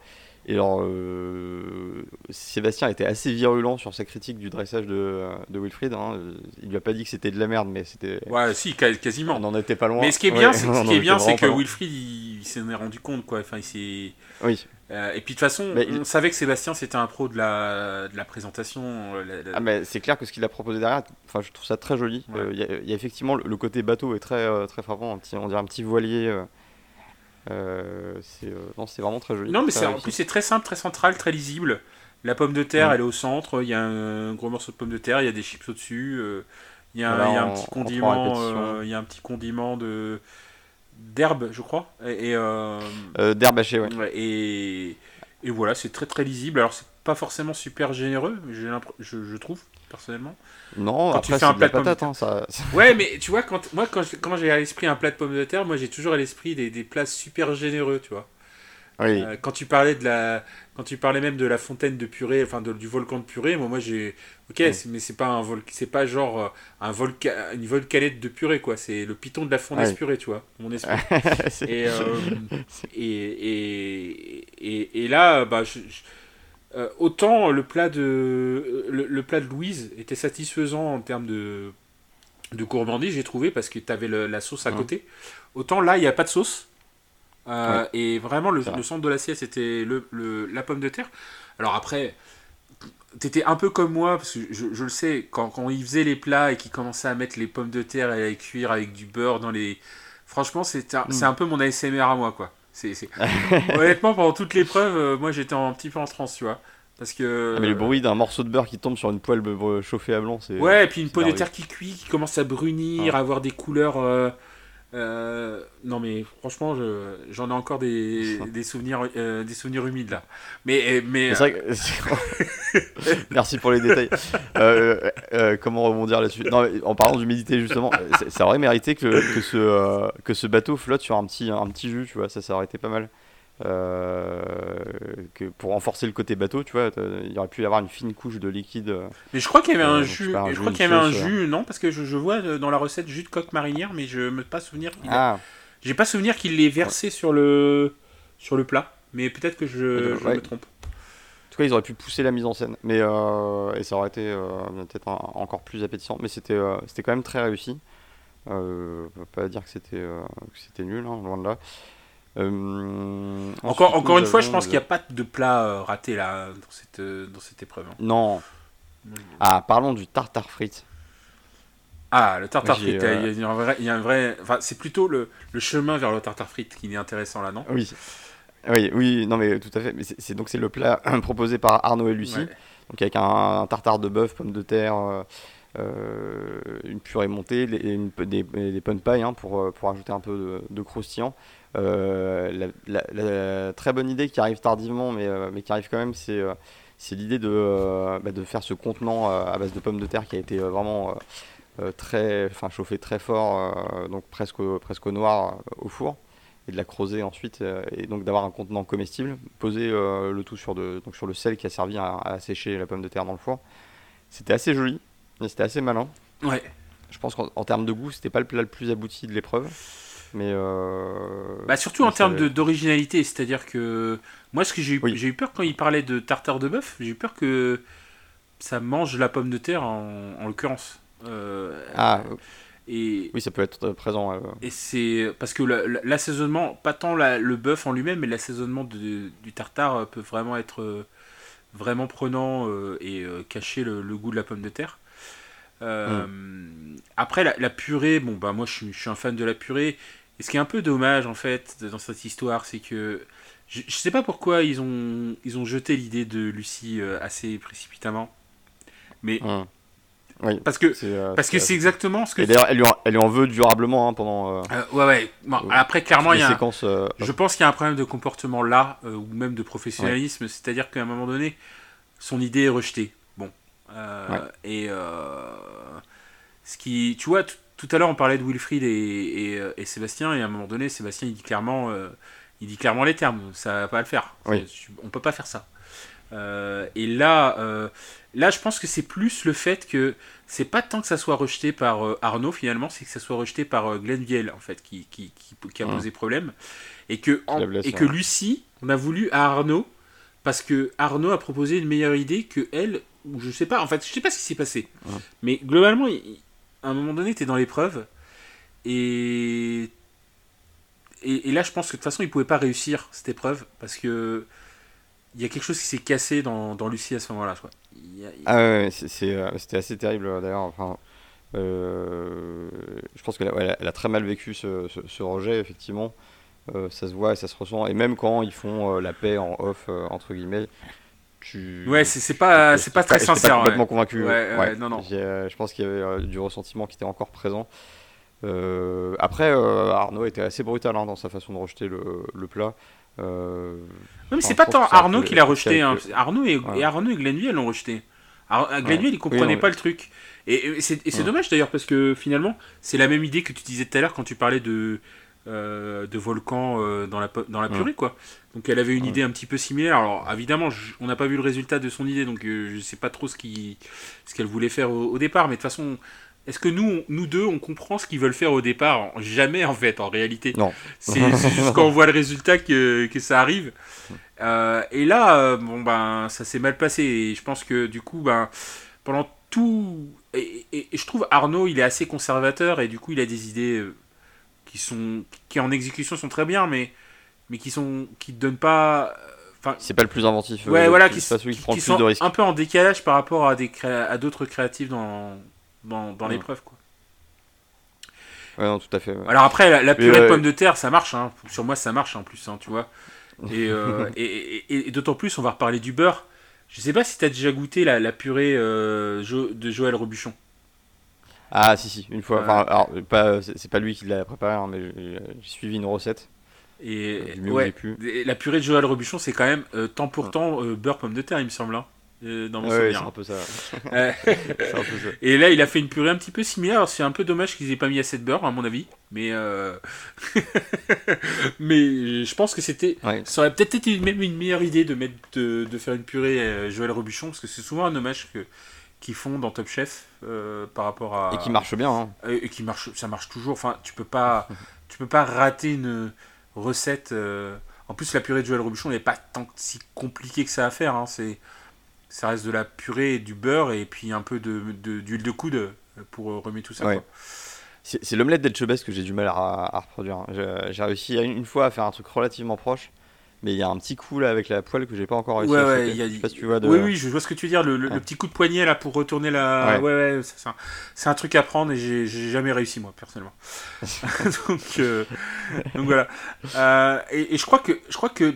et alors, euh, Sébastien était assez virulent sur sa critique du dressage de, de Wilfried. Hein. Il lui a pas dit que c'était de la merde, mais c'était. Ouais, si, quasiment. On n'en était pas loin. Mais ce qui est bien, <laughs> c'est que Wilfried, il, s'en est rendu compte, quoi. Enfin, il Oui. Euh, et puis de toute façon, on savait que Sébastien c'était un pro de la, de la présentation. Euh, Ah mais c'est clair que ce qu'il a proposé derrière, enfin je trouve ça très joli. Euh, il y, a effectivement le, côté bateau est très très frappant, un petit, on dirait un petit voilier. c'est non c'est vraiment très joli. Non mais c'est en plus c'est très simple, très central, très lisible. La pomme de terre, elle est au centre. Il y a un gros morceau de pomme de terre, il y a des chips au dessus. Il y, a, il y a un petit condiment, il y a un petit condiment de d'herbe, je crois. Et, euh, euh, d'herbe hachée, ouais. Et, et voilà, c'est très très lisible. Alors, c'est pas forcément super généreux, je, je trouve, personnellement. Non, quand après, tu fais un plat de, patate, hein, ça... Ouais, mais tu vois, quand, moi, quand, quand j'ai à l'esprit un plat de pommes de terre, moi, j'ai toujours à l'esprit des, des plats super généreux, tu vois. Euh, quand tu parlais de la, quand tu parlais même de la fontaine de purée, enfin du volcan de purée, moi, moi j'ai, ok, mais c'est pas un vol, c'est pas genre euh, un volcan, une volcanette de purée quoi, c'est le piton de la fontaine purée, tu vois, mon <laughs> esprit. Euh, et, et, et, et, là, bah, autant le plat de, le, plat de Louise était satisfaisant en termes de, de gourmandise, j'ai trouvé parce que tu avais la sauce à côté. Autant là, il n'y a pas de sauce. Euh, et vraiment, le, centre de l'assiette, c'était le, la pomme de terre. Alors après, t'étais un peu comme moi, parce que je, je le sais, quand, quand il faisait les plats et qu'il commençait à mettre les pommes de terre et à les cuire avec du beurre dans les... Franchement, c'est un, mm. un peu mon ASMR à moi, quoi. c'est <laughs> Honnêtement, pendant toute l'épreuve, euh, moi j'étais un petit peu en transe, tu vois. Parce que... Ah, mais le bruit d'un morceau de beurre qui tombe sur une poêle chauffée à blanc, c'est... Ouais, et puis une pomme de terre qui cuit, qui commence à brunir, à avoir des couleurs... Euh, euh, non mais franchement, j'en ai encore des, <laughs> des souvenirs, euh, des souvenirs humides là. Mais, mais <laughs> Merci pour les détails. Euh, comment rebondir là-dessus? En parlant d'humidité justement, ça aurait mérité que, que, ce, que ce bateau flotte sur un petit, un petit jus, tu vois, ça, ça aurait été pas mal. Euh, que pour renforcer le côté bateau, tu vois, il aurait pu y avoir une fine couche de liquide. Mais je crois qu'il y avait un euh, jus, je crois qu'il y avait un jus, non, parce que je, je, vois dans la recette jus de coque marinière, mais je me pas souvenir. Ah. J'ai pas souvenir qu'il l'ait versé sur le sur le plat, mais peut-être que je, me trompe. En tout cas, ils auraient pu pousser la mise en scène, mais euh, et ça aurait été peut-être encore plus appétissant, mais c'était c'était quand même très réussi. on peut pas dire que c'était c'était nul, hein, loin de là. Euh, encore, encore une fois, je pense qu'il n'y a pas de plat euh, raté là dans cette, euh, dans cette épreuve. Hein. Non. Ah, parlons du tartare frites. Ah, le tartare frites, il, y a un vrai, il y a un vrai, enfin, c'est plutôt le, le, chemin vers le tartare frites qui est intéressant là, non? Oui. Oui, oui, non mais tout à fait. Mais c'est donc c'est le plat <clears throat> proposé par Arnaud et Lucie. Donc avec un, tartare de bœuf, pommes de terre, une purée montée et une, des, des pommes de paille hein, pour, pour ajouter un peu de, croustillant. La, très bonne idée qui arrive tardivement, mais, mais qui arrive quand même, c'est c'est l'idée de, bah, de faire ce contenant à base de pommes de terre qui a été vraiment très, enfin chauffé très fort, donc presque, presque au noir au four et de la creuser ensuite, euh, et donc d'avoir un contenant comestible, poser euh, le tout sur, de, donc sur le sel qui a servi à, sécher la pomme de terre dans le four. C'était assez joli, c'était assez malin. Ouais. Je pense qu'en termes de goût, c'était pas le plat le plus abouti de l'épreuve. Mais euh, bah surtout en termes d'originalité, c'est-à-dire que moi, ce que j'ai eu, eu peur quand il parlait de tartare de bœuf, j'ai eu peur que ça mange la pomme de terre en, en l'occurrence. ah, oui, ça peut être présent. Et c'est parce que l'assaisonnement, pas tant le bœuf en lui-même, mais l'assaisonnement du tartare euh, peut vraiment être euh, vraiment prenant euh, et cacher le, goût de la pomme de terre. Mm. Après, la, purée, bon, bah moi je suis, un fan de la purée. Et ce qui est un peu dommage en fait dans cette histoire, c'est que je, ne sais pas pourquoi ils ont, ils ont jeté l'idée de Lucie assez précipitamment. Mais mm. Oui, parce que c'est euh, parce que c'est exactement ce que. Et d'ailleurs, elle, lui en, elle lui en veut durablement hein, pendant. Euh, euh, ouais, ouais. après, clairement, il y a. Je pense qu'il y a un problème de comportement là, ou même de professionnalisme. C'est-à-dire qu'à un moment donné, son idée est rejetée. Bon. Et ce qui, tu vois, tout à l'heure, on parlait de Wilfried et, et, Sébastien, et à un moment donné, Sébastien, il dit clairement, il dit clairement les termes. Ça va pas le faire. On peut pas faire ça. et là Là, je pense que c'est plus le fait que c'est pas tant que ça soit rejeté par euh, Arnaud finalement, c'est que ça soit rejeté par euh, Glenn Viel en fait qui, qui, qui, a posé problème. Et que, et que Lucie, on a voulu à Arnaud parce que Arnaud a proposé une meilleure idée que elle ou je sais pas. En fait je sais pas ce qui s'est passé. Mais globalement à un moment donné tu es dans l'épreuve et... et là je pense que de toute façon il pouvait pas réussir cette épreuve parce que il y a quelque chose qui s'est cassé dans, dans Lucie à ce moment-là. Ah ouais, euh, c'était assez terrible d'ailleurs. Enfin, euh, je pense qu'elle a, très mal vécu ce, ce, rejet, effectivement. Euh, ça se voit et ça se ressent. Et même quand ils font la paix en off, entre guillemets, tu... Ouais, c'est pas, c'est pas très sincère. Pas complètement convaincu. Ouais, non, non. Je pense qu'il y avait du ressentiment qui était encore présent. après, Arnaud était assez brutal hein, dans sa façon de rejeter le, le plat. Euh, mais c'est pas tant Arnaud qui l'a rejeté. Hein. Arnaud et, et, Arnaud et Glenville l'ont rejeté. Glenville, il comprenait pas le truc. Et, c'est dommage d'ailleurs parce que finalement, c'est la même idée que tu disais tout à l'heure quand tu parlais de, euh, de volcan euh, dans, la, dans la purée. quoi. Donc elle avait une idée un petit peu similaire. Alors évidemment, on n'a pas vu le résultat de son idée, donc je sais pas trop ce qu'elle voulait faire au, au, départ. Mais de toute façon, est-ce que nous, nous deux, on comprend ce qu'ils veulent faire au départ? Jamais, en fait, en réalité. Non. C'est <laughs> juste quand on voit le résultat que, que ça arrive. Euh, et là, euh, bon, ben, ça s'est mal passé. Et je pense que, du coup, ben, pendant tout... Et, je trouve Arnaud, il est assez conservateur, et du coup, il a des idées euh, qui, sont, qui en exécution sont très bien, mais, mais qui sont qui donnent pas... Enfin, c'est pas le plus inventif. Ouais, voilà, qui, qui, sont un peu en décalage par rapport à, des à d'autres créatifs dans, dans, dans l'épreuve. Quoi. Ouais, non, tout à fait. Alors après, la, purée de pommes de terre, ça marche. Hein. Sur moi, ça marche en plus, hein, tu vois. Euh, <laughs> et, et, et, d'autant plus, on va reparler du beurre. Je sais pas si tu as déjà goûté la, la purée euh, de Joël Robuchon. Ah, si, si, une fois. Enfin, alors, pas, c'est pas lui qui l'a préparé, hein, mais j'ai suivi une recette. Et, ouais, la purée de Joël Robuchon, c'est quand même euh, temps pour temps beurre pomme de terre, il me semble. Hein. Euh, dans mon souvenir. c'est un peu ça. Et là, il a fait une purée un petit peu similaire. C'est un peu dommage qu'ils aient pas mis assez de beurre, à mon avis. Mais, euh, <laughs> mais je pense que c'était. Ça aurait peut-être été même une meilleure idée de, mettre, de, de faire une purée Joël Robuchon, parce que c'est souvent un hommage que qu'ils font dans Top Chef euh, par rapport à et qui marche bien hein. et, qui marche ça marche toujours enfin tu peux pas <laughs> tu peux pas rater une recette en plus la purée de Joël Robuchon n'est pas tant si compliqué que ça à faire hein. c'est ça reste de la purée, du beurre et puis un peu d'huile de, de, coude pour remettre tout ça. C'est l'omelette d'Elchebest que j'ai du mal à, reproduire. Hein. J'ai réussi une fois à faire un truc relativement proche, mais il y a un petit coup là avec la poêle que j'ai pas encore réussi Ouais, à ouais, choper. il y a- Je sais pas si tu vois de... Oui, oui, je vois ce que tu veux dire. Le, le- le Ouais. petit coup de poignet là pour retourner la. Ouais. Ouais, c'est. C'est un truc à prendre et j'ai j'ai jamais réussi moi personnellement. <laughs> donc, euh, donc voilà. Euh, et, et je crois que je crois que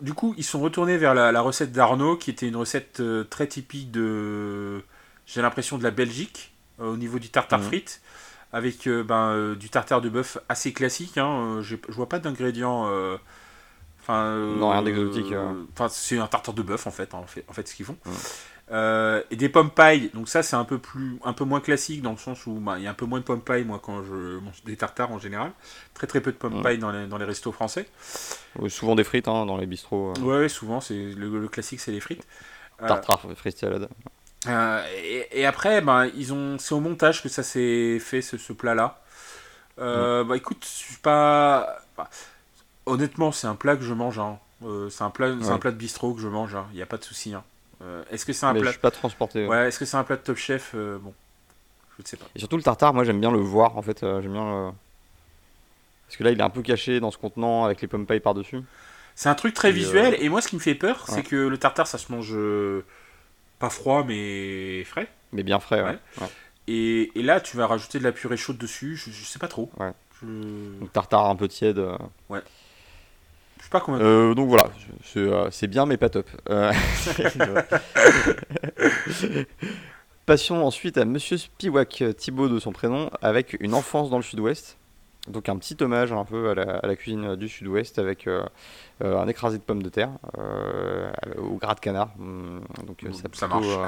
du coup ils sont retournés vers la, la recette d'Arnaud qui était une recette euh, très typique de. J'ai l'impression de la Belgique au niveau du tartare Mhm. frites avec ben, du tartare de bœuf assez classique. Hein, j'ai- je vois pas d'ingrédients. Enfin, euh, Non, rien d'exotique, euh. Enfin, c'est un tartare de bœuf en fait, hein, en fait, en fait ce qu'ils font. Euh, et des pommes pailles, donc ça c'est un peu plus, un peu moins classique dans le sens où bah, il y a un peu moins de pommes pailles moi quand je mange des tartares en général, très très peu de pommes Mhm. pailles dans les, dans les restos français. Ouais, Souvent des frites hein, dans les bistrots. euh, Ouais, ouais, souvent c'est le, le classique c'est les frites. Tartare, frites salade. euh, et, et après, ben, ils ont, c'est au montage que ça s'est fait, ce, ce plat-là. Euh, Bah écoute, je suis pas. bah, honnêtement, c'est un plat que je mange. hein. Euh, c'est un plat, Ouais. un plat de bistrot que je mange. Il n'y a pas de souci. hein. Euh, est-ce que c'est un Mais je plat suis pas transporté. ouais. Ouais, est-ce que c'est un plat de Top Chef Euh, Bon, je ne sais pas. Et surtout le tartare, moi j'aime bien le voir en fait. j'aime bien le... Parce que là il est un peu caché dans ce contenant avec les pommes pailles par-dessus. C'est un truc très Et, visuel. Et moi, ce qui me fait peur, c'est ouais. que le tartare, ça se mange pas froid, mais frais. Mais bien frais, ouais. Ouais. Ouais. Et, et là, tu vas rajouter de la purée chaude dessus. Je, je sais pas trop. Ouais. Je, Donc tartare un peu tiède. euh. sais pas. Euh, donc voilà, c'est euh, c'est bien mais pas top. Euh, <laughs> <laughs> Passons ensuite à Monsieur Spiwak Thibaut de son prénom avec une enfance dans le sud-ouest. Donc un petit hommage un peu à la, à la cuisine du sud-ouest avec euh, un écrasé de pommes de terre au gras de canard. Hum, Donc ça, plutôt, <laughs> non.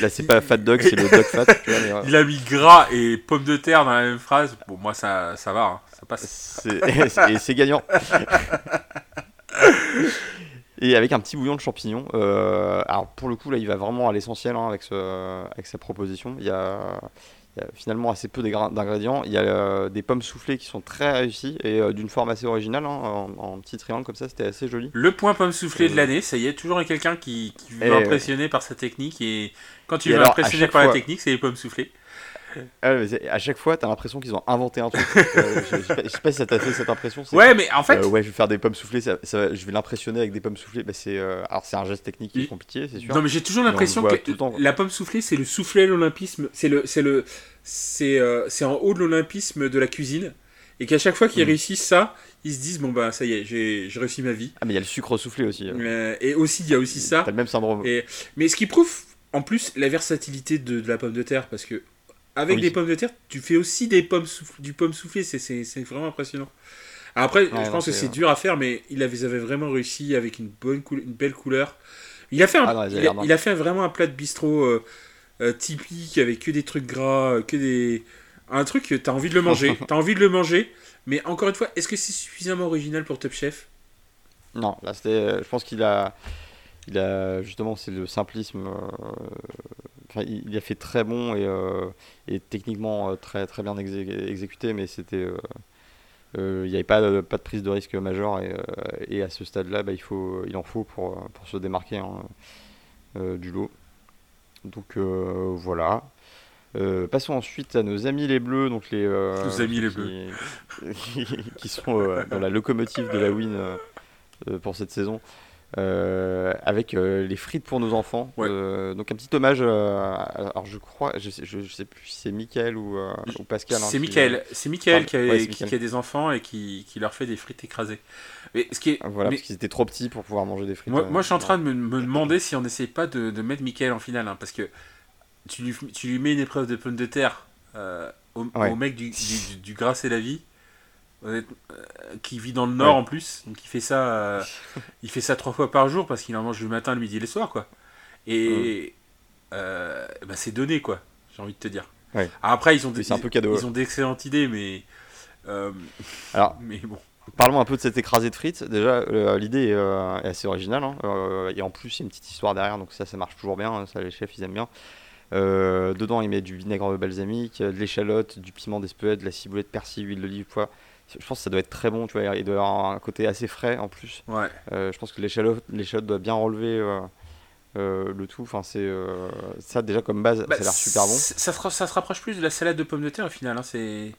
Là c'est pas fat dog, c'est le dog fat. tu vois, mais, euh, Il a mis gras et pommes de terre dans la même phrase. Bon, moi, ça, ça va. hein. Ça passe. <laughs> Et c'est gagnant. Et avec un petit bouillon de champignons. Euh, alors pour le coup là il va vraiment à l'essentiel hein, avec, ce, avec sa proposition. Il y, a, y a finalement assez peu d'ingrédients. Il y a euh, des pommes soufflées qui sont très réussies et euh, d'une forme assez originale. hein, en, en petit triangle comme ça c'était assez joli. Le point pomme soufflée de Euh. l'année, ça y est, toujours quelqu'un qui, qui veut impressionner par sa technique. Et quand tu Et veux alors, impressionner par la technique, c'est les pommes soufflées. Ah, à chaque fois t'as l'impression qu'ils ont inventé un truc. <laughs> Euh, je, je sais pas, je sais pas si ça t'a fait cette impression. Ouais, mais en fait, Euh, ouais, je vais faire des pommes soufflées, ça, ça va- je vais l'impressionner avec des pommes soufflées. Bah, c'est, euh, alors c'est un geste technique qui est compliqué, c'est sûr. Non mais j'ai toujours l'impression que tout le temps, quoi. la pomme soufflée c'est le soufflet à l'olympisme, c'est le c'est le c'est c'est en haut de l'olympisme de la cuisine et qu'à chaque fois qu'ils Mhm. réussissent ça, ils se disent bon bah ça y est, j'ai j'ai réussi ma vie. Ah, mais il y a le sucre soufflé aussi. Euh, et aussi il y a aussi ça. T'as le même syndrome. Et mais ce qui prouve en plus la versatilité de, de la pomme de terre parce que avec Oui. des pommes de terre, tu fais aussi des pommes souff- du pomme soufflé, c'est c'est c'est vraiment impressionnant. Après, je non, pense que c'est, euh, dur à faire, mais il avait, ils avaient vraiment réussi avec une bonne une belle couleur. Il a fait, un, Ah non, il, a, il fait vraiment un plat de bistrot euh, euh, typique avec que des trucs gras, que des un truc que t'as envie de le manger, <laughs> t'as envie de le manger, mais encore une fois, est-ce que c'est suffisamment original pour Top Chef? Non, là c'était. Je pense qu'il a. Il a justement, c'est le simplisme. euh, il, a fait très bon et, euh, et techniquement euh, très très bien exé- exécuté, mais c'était. il n'y avait pas, de- pas de prise de risque majeure et, et à ce stade-là, bah, il, faut, il en faut pour, pour se démarquer hein, du lot. Donc voilà. Euh, passons ensuite à nos amis les bleus, donc les, euh, Nos amis les qui, <laughs> qui sont euh, dans la locomotive de la win pour cette saison, euh, avec euh, les frites pour nos enfants. Ouais. Euh, donc un petit hommage. alors je crois, je sais, je, je sais plus si c'est Michael ou, ou Pascal. hein, C'est Michael, c'est Michael qui a, Ouais, c'est qui- Mickaël. qui a des enfants et qui, qui leur fait des frites écrasées. Mais ce qui est, Voilà, mais parce qu'ils étaient trop petits pour pouvoir manger des frites. moi, moi, je suis en train de me, me demander si on n'essaie pas de, de mettre Michael en finale, hein, parce que tu lui, tu lui mets une épreuve de pommes de terre au, Ouais. au mec du, du, du, du Gras et la vie, qui vit dans le Nord Ouais. en plus, donc il fait ça, euh, il fait ça trois fois par jour parce qu'il en mange le matin, le midi et le soir, quoi. Et euh, bah, c'est donné, quoi. J'ai envie de te dire. Ouais. Après, ils ont, des- un peu cadeau. ils ont d'excellentes idées, mais euh, Alors, mais bon. Parlons un peu de cet écrasé de frites. Déjà, euh, l'idée est, euh, assez originale. hein. Euh, et en plus, il y a une petite histoire derrière, donc ça, ça marche toujours bien. hein. Ça, les chefs, ils aiment bien. Euh, dedans, ils mettent du vinaigre balsamique, euh, de l'échalote, du piment d'espelette, de la ciboulette persil, huile d'olive, pois. Je pense que ça doit être très bon, tu vois. Il doit y avoir un côté assez frais en plus. Ouais. Euh, je pense que l'échalote, doit bien relever euh, euh, le tout. Enfin, c'est ça déjà comme base, Bah, ça a l'air super bon. Ça se, ça se rapproche plus de la salade de pommes de terre au final. Hein, c'est...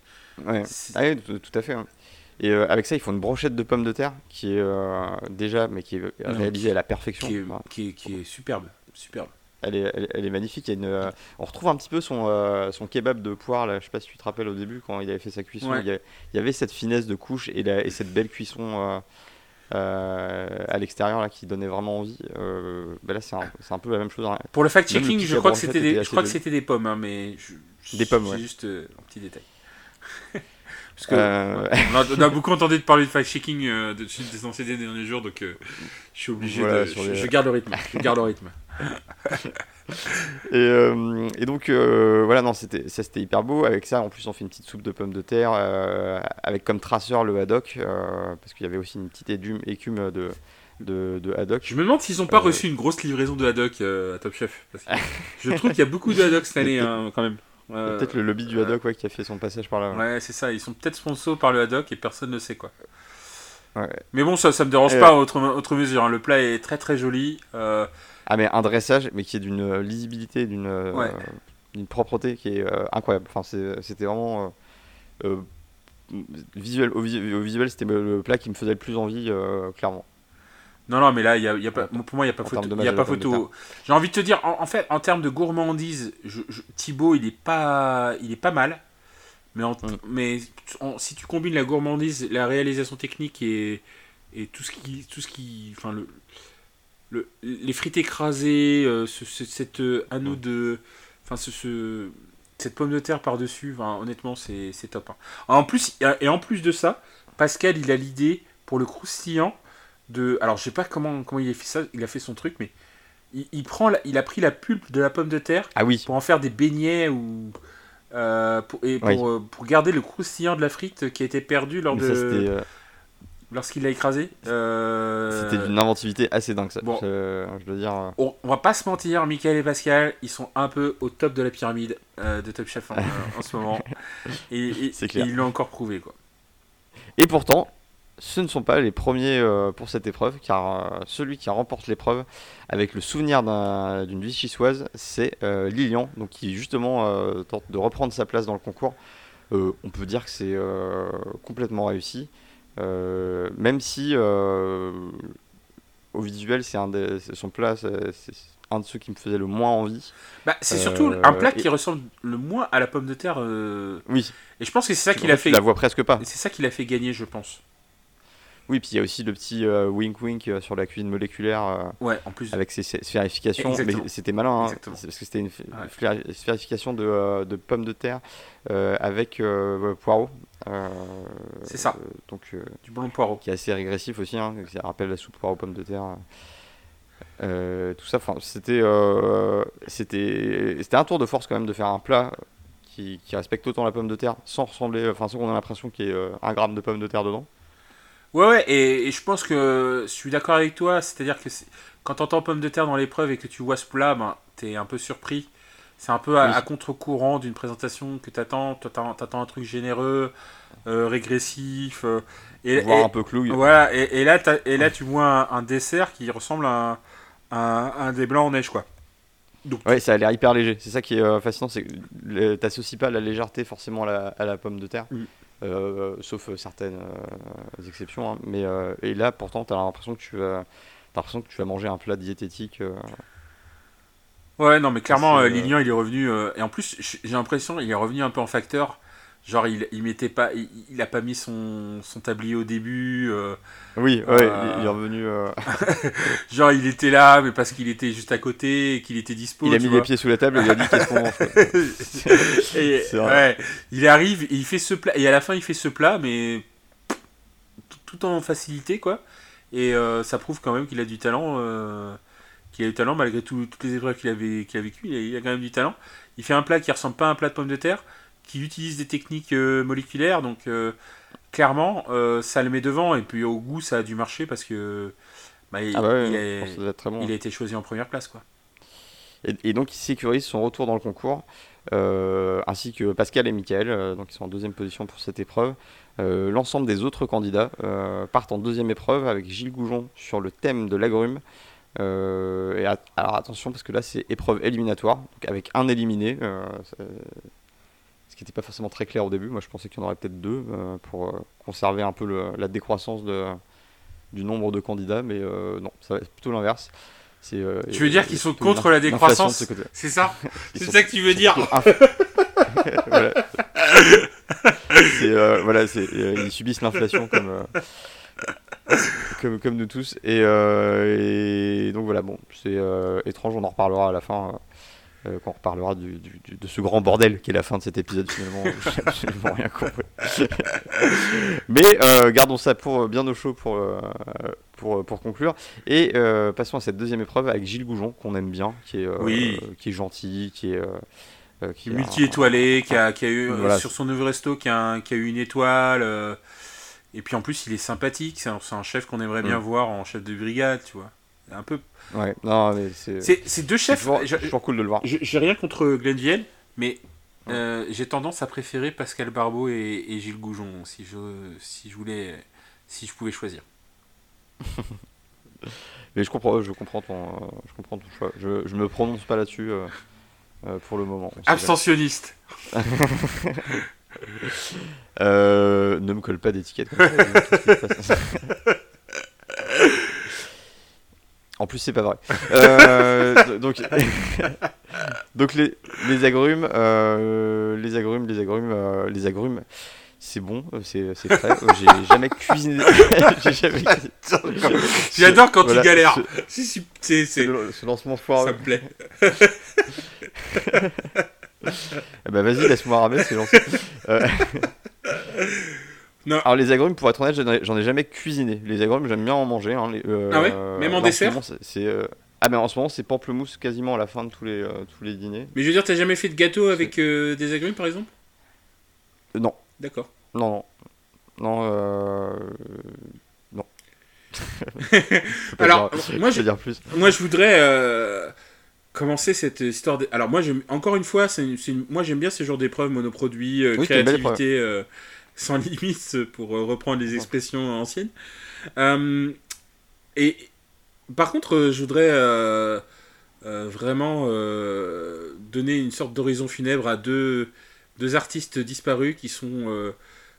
Ouais. Ah oui, tout, à fait. hein. Et euh, avec ça, ils font une brochette de pommes de terre qui est euh, déjà, mais qui est réalisée à la perfection. Qui est, qui est, qui est superbe, superbe. Elle est, elle, est, magnifique. Il y a une, euh, on retrouve un petit peu son, euh, son kebab de poire. Là. Je sais pas si tu te rappelles au début quand il avait fait sa cuisson. Ouais. Il, y a- il y avait cette finesse de couche et, la- et cette belle cuisson euh, à l'extérieur là qui donnait vraiment envie. Bah là, c'est un, peu la même chose. hein. Pour le fact-checking, je crois que c'était des, je assez crois que joli. c'était des pommes, hein, mais je, je- Des pommes, c'est ouais. juste un petit détail. <laughs> Parce que Euh, ouais, on, a, on a beaucoup entendu de parler de fact-checking euh, de, de, dans ces derniers jours, donc euh, je suis obligé Voilà, de. Je, les- je garde le rythme. Je garde le rythme. Et, euh, et donc euh, voilà, non, c'était ça c'était hyper beau. Avec ça, en plus, on fait une petite soupe de pommes de terre euh, avec comme traceur le haddock euh, parce qu'il y avait aussi une petite écume, écume de, de, de haddock. Je me demande s'ils n'ont pas Euh, reçu une grosse livraison de haddock euh, à Top Chef. Parce que <laughs> je trouve qu'il y a beaucoup de haddock cette année, hein, quand même. Euh, Peut-être le lobby du haddock ouais, qui a fait son passage par là. ouais. Ouais, c'est ça. Ils sont peut-être sponsors par le haddock et personne ne sait quoi. Ouais. Mais bon, ça, ça me dérange Et, pas autre, autre mesure. hein. Le plat est très très joli. Euh, Ah mais un dressage, mais qui est d'une euh, lisibilité, d'une euh, d'une propreté qui est incroyable. Enfin, c'était vraiment visuel. Au, visu- au visuel, c'était le, plat qui me faisait le plus envie, clairement. Non, non, mais là, y a, y a pas, pour moi, il n'y a pas photo. y a pas photo. J'ai envie de te dire, en, en fait, en termes de gourmandise, je, je- Thibaut, il est pas, il est pas mal. Mais, en- Mm. mais en- si tu combines la gourmandise, la réalisation technique et, et tout ce qui, tout ce qui, enfin le, le- les frites écrasées, euh, ce, ce- cette euh, anneau Mm. de, enfin ce, ce- cette pomme de terre par dessus, honnêtement, c'est c'est top. hein. En plus, et en plus de ça, Pascal, il a l'idée pour le croustillant de. Alors, je sais pas comment, comment il a fait ça, il a fait son truc, mais il, il prend la- il a pris la pulpe de la pomme de terre Ah oui, pour en faire des beignets ou. euh, pour, et pour, Oui. euh, pour garder le croustillant de la frite qui a été perdu lors mais de euh, lorsqu'il l'a écrasé. C'était d'une inventivité assez dingue. Ça. bon. Je, je dois dire. on, on va pas se mentir, Michael et Pascal, ils sont un peu au top de la pyramide de Top Chef en, <laughs> en ce moment. Et, et- et ils l'ont encore prouvé quoi. Et pourtant, ce ne sont pas les premiers euh, pour cette épreuve, car euh, celui qui remporte l'épreuve avec le souvenir d'un- d'une vichysoise, c'est euh, Lilian, donc qui justement tente de reprendre sa place dans le concours. On peut dire que c'est complètement réussi, même si au visuel, c'est un des- son plat, c'est un de ceux qui me faisait le moins envie. Bah, c'est Euh, surtout un plat et- qui ressemble le moins à la pomme de terre. euh, Oui, Et je pense que c'est ça en qu'il a fait, fait. tu la vois presque pas. C'est ça qui l'a fait gagner, je pense. Oui, puis il y a aussi le petit euh, wink wink euh, sur la cuisine moléculaire. euh, Ouais, en plus. avec ses ses sphérifications, Exactement. mais c'était malin, hein, parce que c'était une Ouais. sphérification de, de pommes de terre avec poireaux. euh, C'est ça. euh, donc, euh, Du blanc poireau. qui est assez régressif aussi, hein, ça rappelle la soupe poireaux pommes de terre. Tout ça, c'était c'était c'était un tour de force quand même de faire un plat qui, qui respecte autant la pomme de terre sans ressembler, enfin sans qu'on ait l'impression qu'il y ait un gramme de pommes de terre dedans. Ouais, ouais, et, et je pense que je suis d'accord avec toi. C'est-à-dire que quand t'entends pomme de terre dans l'épreuve et que tu vois ce plat, ben, t'es un peu surpris. C'est un peu à, Oui. à contre-courant d'une présentation que t'attends. Toi, t'attends un truc généreux, euh, régressif. euh, et, voire et- un peu clouille. Voilà, et, et là, et là, tu vois un, un dessert qui ressemble à un, des blancs en neige, quoi. Donc, Ouais, ça a l'air hyper léger. C'est ça qui est euh, fascinant, c'est que t'associes pas la légèreté forcément à la, à la pomme de terre, Mm. Euh, sauf euh, certaines euh, exceptions. hein. Mais et là, pourtant, t'as l'impression que tu vas, l'impression que tu vas manger un plat diététique. euh. Ouais, non, mais clairement, euh, Lilian, il est revenu. euh, et en plus, j'ai l'impression il est revenu un peu en facteur. Genre, il, il mettait pas, il, il a pas mis son, son tablier au début. euh, Oui, ouais, Euh. il, est revenu. euh, <laughs> genre, il était là, mais parce qu'il était juste à côté et qu'il était dispo. il a mis vois. les pieds sous la table et il a dit qu'est-ce qu'on mange. <laughs> ouais, il arrive, et il fait ce plat, et à la fin, il fait ce plat, mais tout, en facilité, quoi. Et euh, ça prouve quand même qu'il a du talent. euh, qu'il a du talent malgré tout- toutes les épreuves qu'il avait, qu'il a vécues. Il a, il a quand même du talent. Il fait un plat qui ressemble pas à un plat de pommes de terre, qui utilise des techniques euh, moléculaires, donc euh, clairement, euh, ça le met devant. Et puis au goût, ça a dû marcher parce que bah, il, Ah bah ouais, il je a- très bon. il a été choisi en première place, quoi. Et, et donc il sécurise son retour dans le concours, euh, ainsi que Pascal et Michael, euh, donc ils sont en deuxième position pour cette épreuve. Euh, L'ensemble des autres candidats partent en deuxième épreuve avec Gilles Goujon sur le thème de l'agrume. Et at- alors attention parce que là c'est épreuve éliminatoire, donc avec un éliminé, ce qui n'était pas forcément très clair au début. Moi, je pensais qu'il y en aurait peut-être deux pour conserver un peu la décroissance de, du nombre de candidats, mais non, c'est plutôt l'inverse. tu veux dire qu'ils sont contre la décroissance C'est ça <laughs> C'est ça que tu veux dire <laughs> voilà. <laughs> voilà, ils subissent l'inflation comme, comme, comme nous tous. Et, et donc voilà, bon, c'est étrange, on en reparlera à la fin euh, quand on reparlera du, de ce grand bordel qui est la fin de cet épisode finalement. <laughs> J'ai absolument rien compris. <laughs> Mais euh, gardons ça pour euh, bien au chaud pour, pour, pour conclure. Et passons à cette deuxième épreuve avec Gilles Goujon, qu'on aime bien, qui est, qui est gentil, qui est. qui multi-étoilé, qui a, qui a eu sur son nouveau resto, qui a, qui a eu une étoile. et puis en plus, il est sympathique. C'est un, un, chef qu'on aimerait bien mm. voir en chef de brigade, tu vois. Un peu Ouais, non, mais c'est. C'est deux chefs. C'est toujours, cool de le voir. J'ai rien contre Glenville, mais euh, j'ai tendance à préférer Pascal Barbeau et, Gilles Goujon si je, si je voulais, si je pouvais choisir. <laughs> mais je comprends, je comprends ton, je comprends ton choix. Je, je me prononce pas là-dessus euh, euh, pour le moment. Abstentionniste. <laughs> ne me colle pas d'étiquette. <laughs> En plus, c'est pas vrai. Euh, donc, <laughs> donc les, les agrumes, euh, les agrumes, les agrumes, euh, les agrumes, c'est bon, c'est frais. <laughs> <laughs> J'ai jamais cuisiné. J'adore quand tu galères. C'est ce lancement foireux. Ça me plaît. eh ben vas-y, laisse-moi ramer, c'est lancé. Alors les agrumes, pour être honnête, j'en ai, jamais cuisiné. Les agrumes, j'aime bien en manger. Hein, euh, ah ouais Même en dessert c'est, euh, Ah ben en ce moment, c'est pamplemousse quasiment à la fin de tous les, euh, tous les dîners. Mais je veux dire, t'as jamais fait de gâteau avec des agrumes, par exemple? Non. D'accord. Non, non. Non, non. <laughs> Alors, moi, je, dire plus. moi, je voudrais commencer cette histoire. De... Alors, moi, encore une fois, c'est, moi, j'aime bien ce genre d'épreuves, monoproduits, créativité sans limite pour euh, reprendre les expressions anciennes. Euh, et par contre, euh, je voudrais vraiment donner une sorte d'horizon funèbre à deux, deux artistes disparus qui sont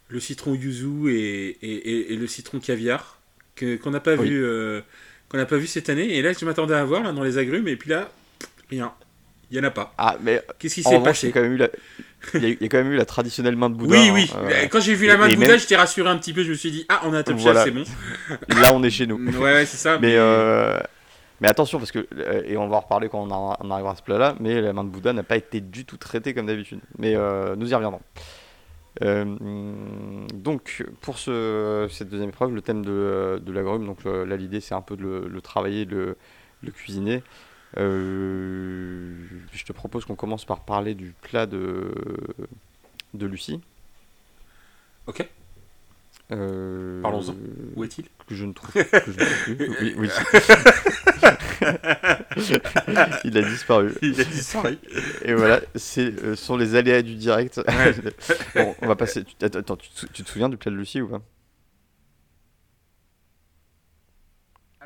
le citron yuzu et, et, et, le citron caviar qu'on n'a pas vu qu'on n'a pas vu cette année. Et là je m'attendais à voir là dans les agrumes et puis là rien il y en a pas ah mais qu'est-ce qui s'est passé quand même eu la il y, a, quand même eu la traditionnelle main de Bouddha. Oui, oui. Hein, euh, quand j'ai vu la main de Bouddha, j'étais rassuré un petit peu. Je me suis dit, ah, on a un top chef, c'est bon. <laughs> Là, on est chez nous. ouais, ouais c'est ça. Mais, euh, mais attention, parce que, euh, et on va en reparler quand on, arrivera à ce plat-là, mais la main de Bouddha n'a pas été du tout traitée comme d'habitude. Mais nous y reviendrons. donc, pour ce, cette deuxième épreuve, le thème de, de l'agrume, donc là, l'idée, c'est un peu de le, travailler, de le cuisiner. Euh, je te propose qu'on commence par parler du plat de, de Lucie. Ok. Euh, Parlons-en. Où est-il? Que je ne trouve, <laughs> que je ne plus. Oui, oui. <laughs> Il a disparu. Il a disparu. Et voilà, euh, sont les aléas du direct. <laughs> bon, on va passer. Attends, tu, tu te souviens du plat de Lucie ou pas?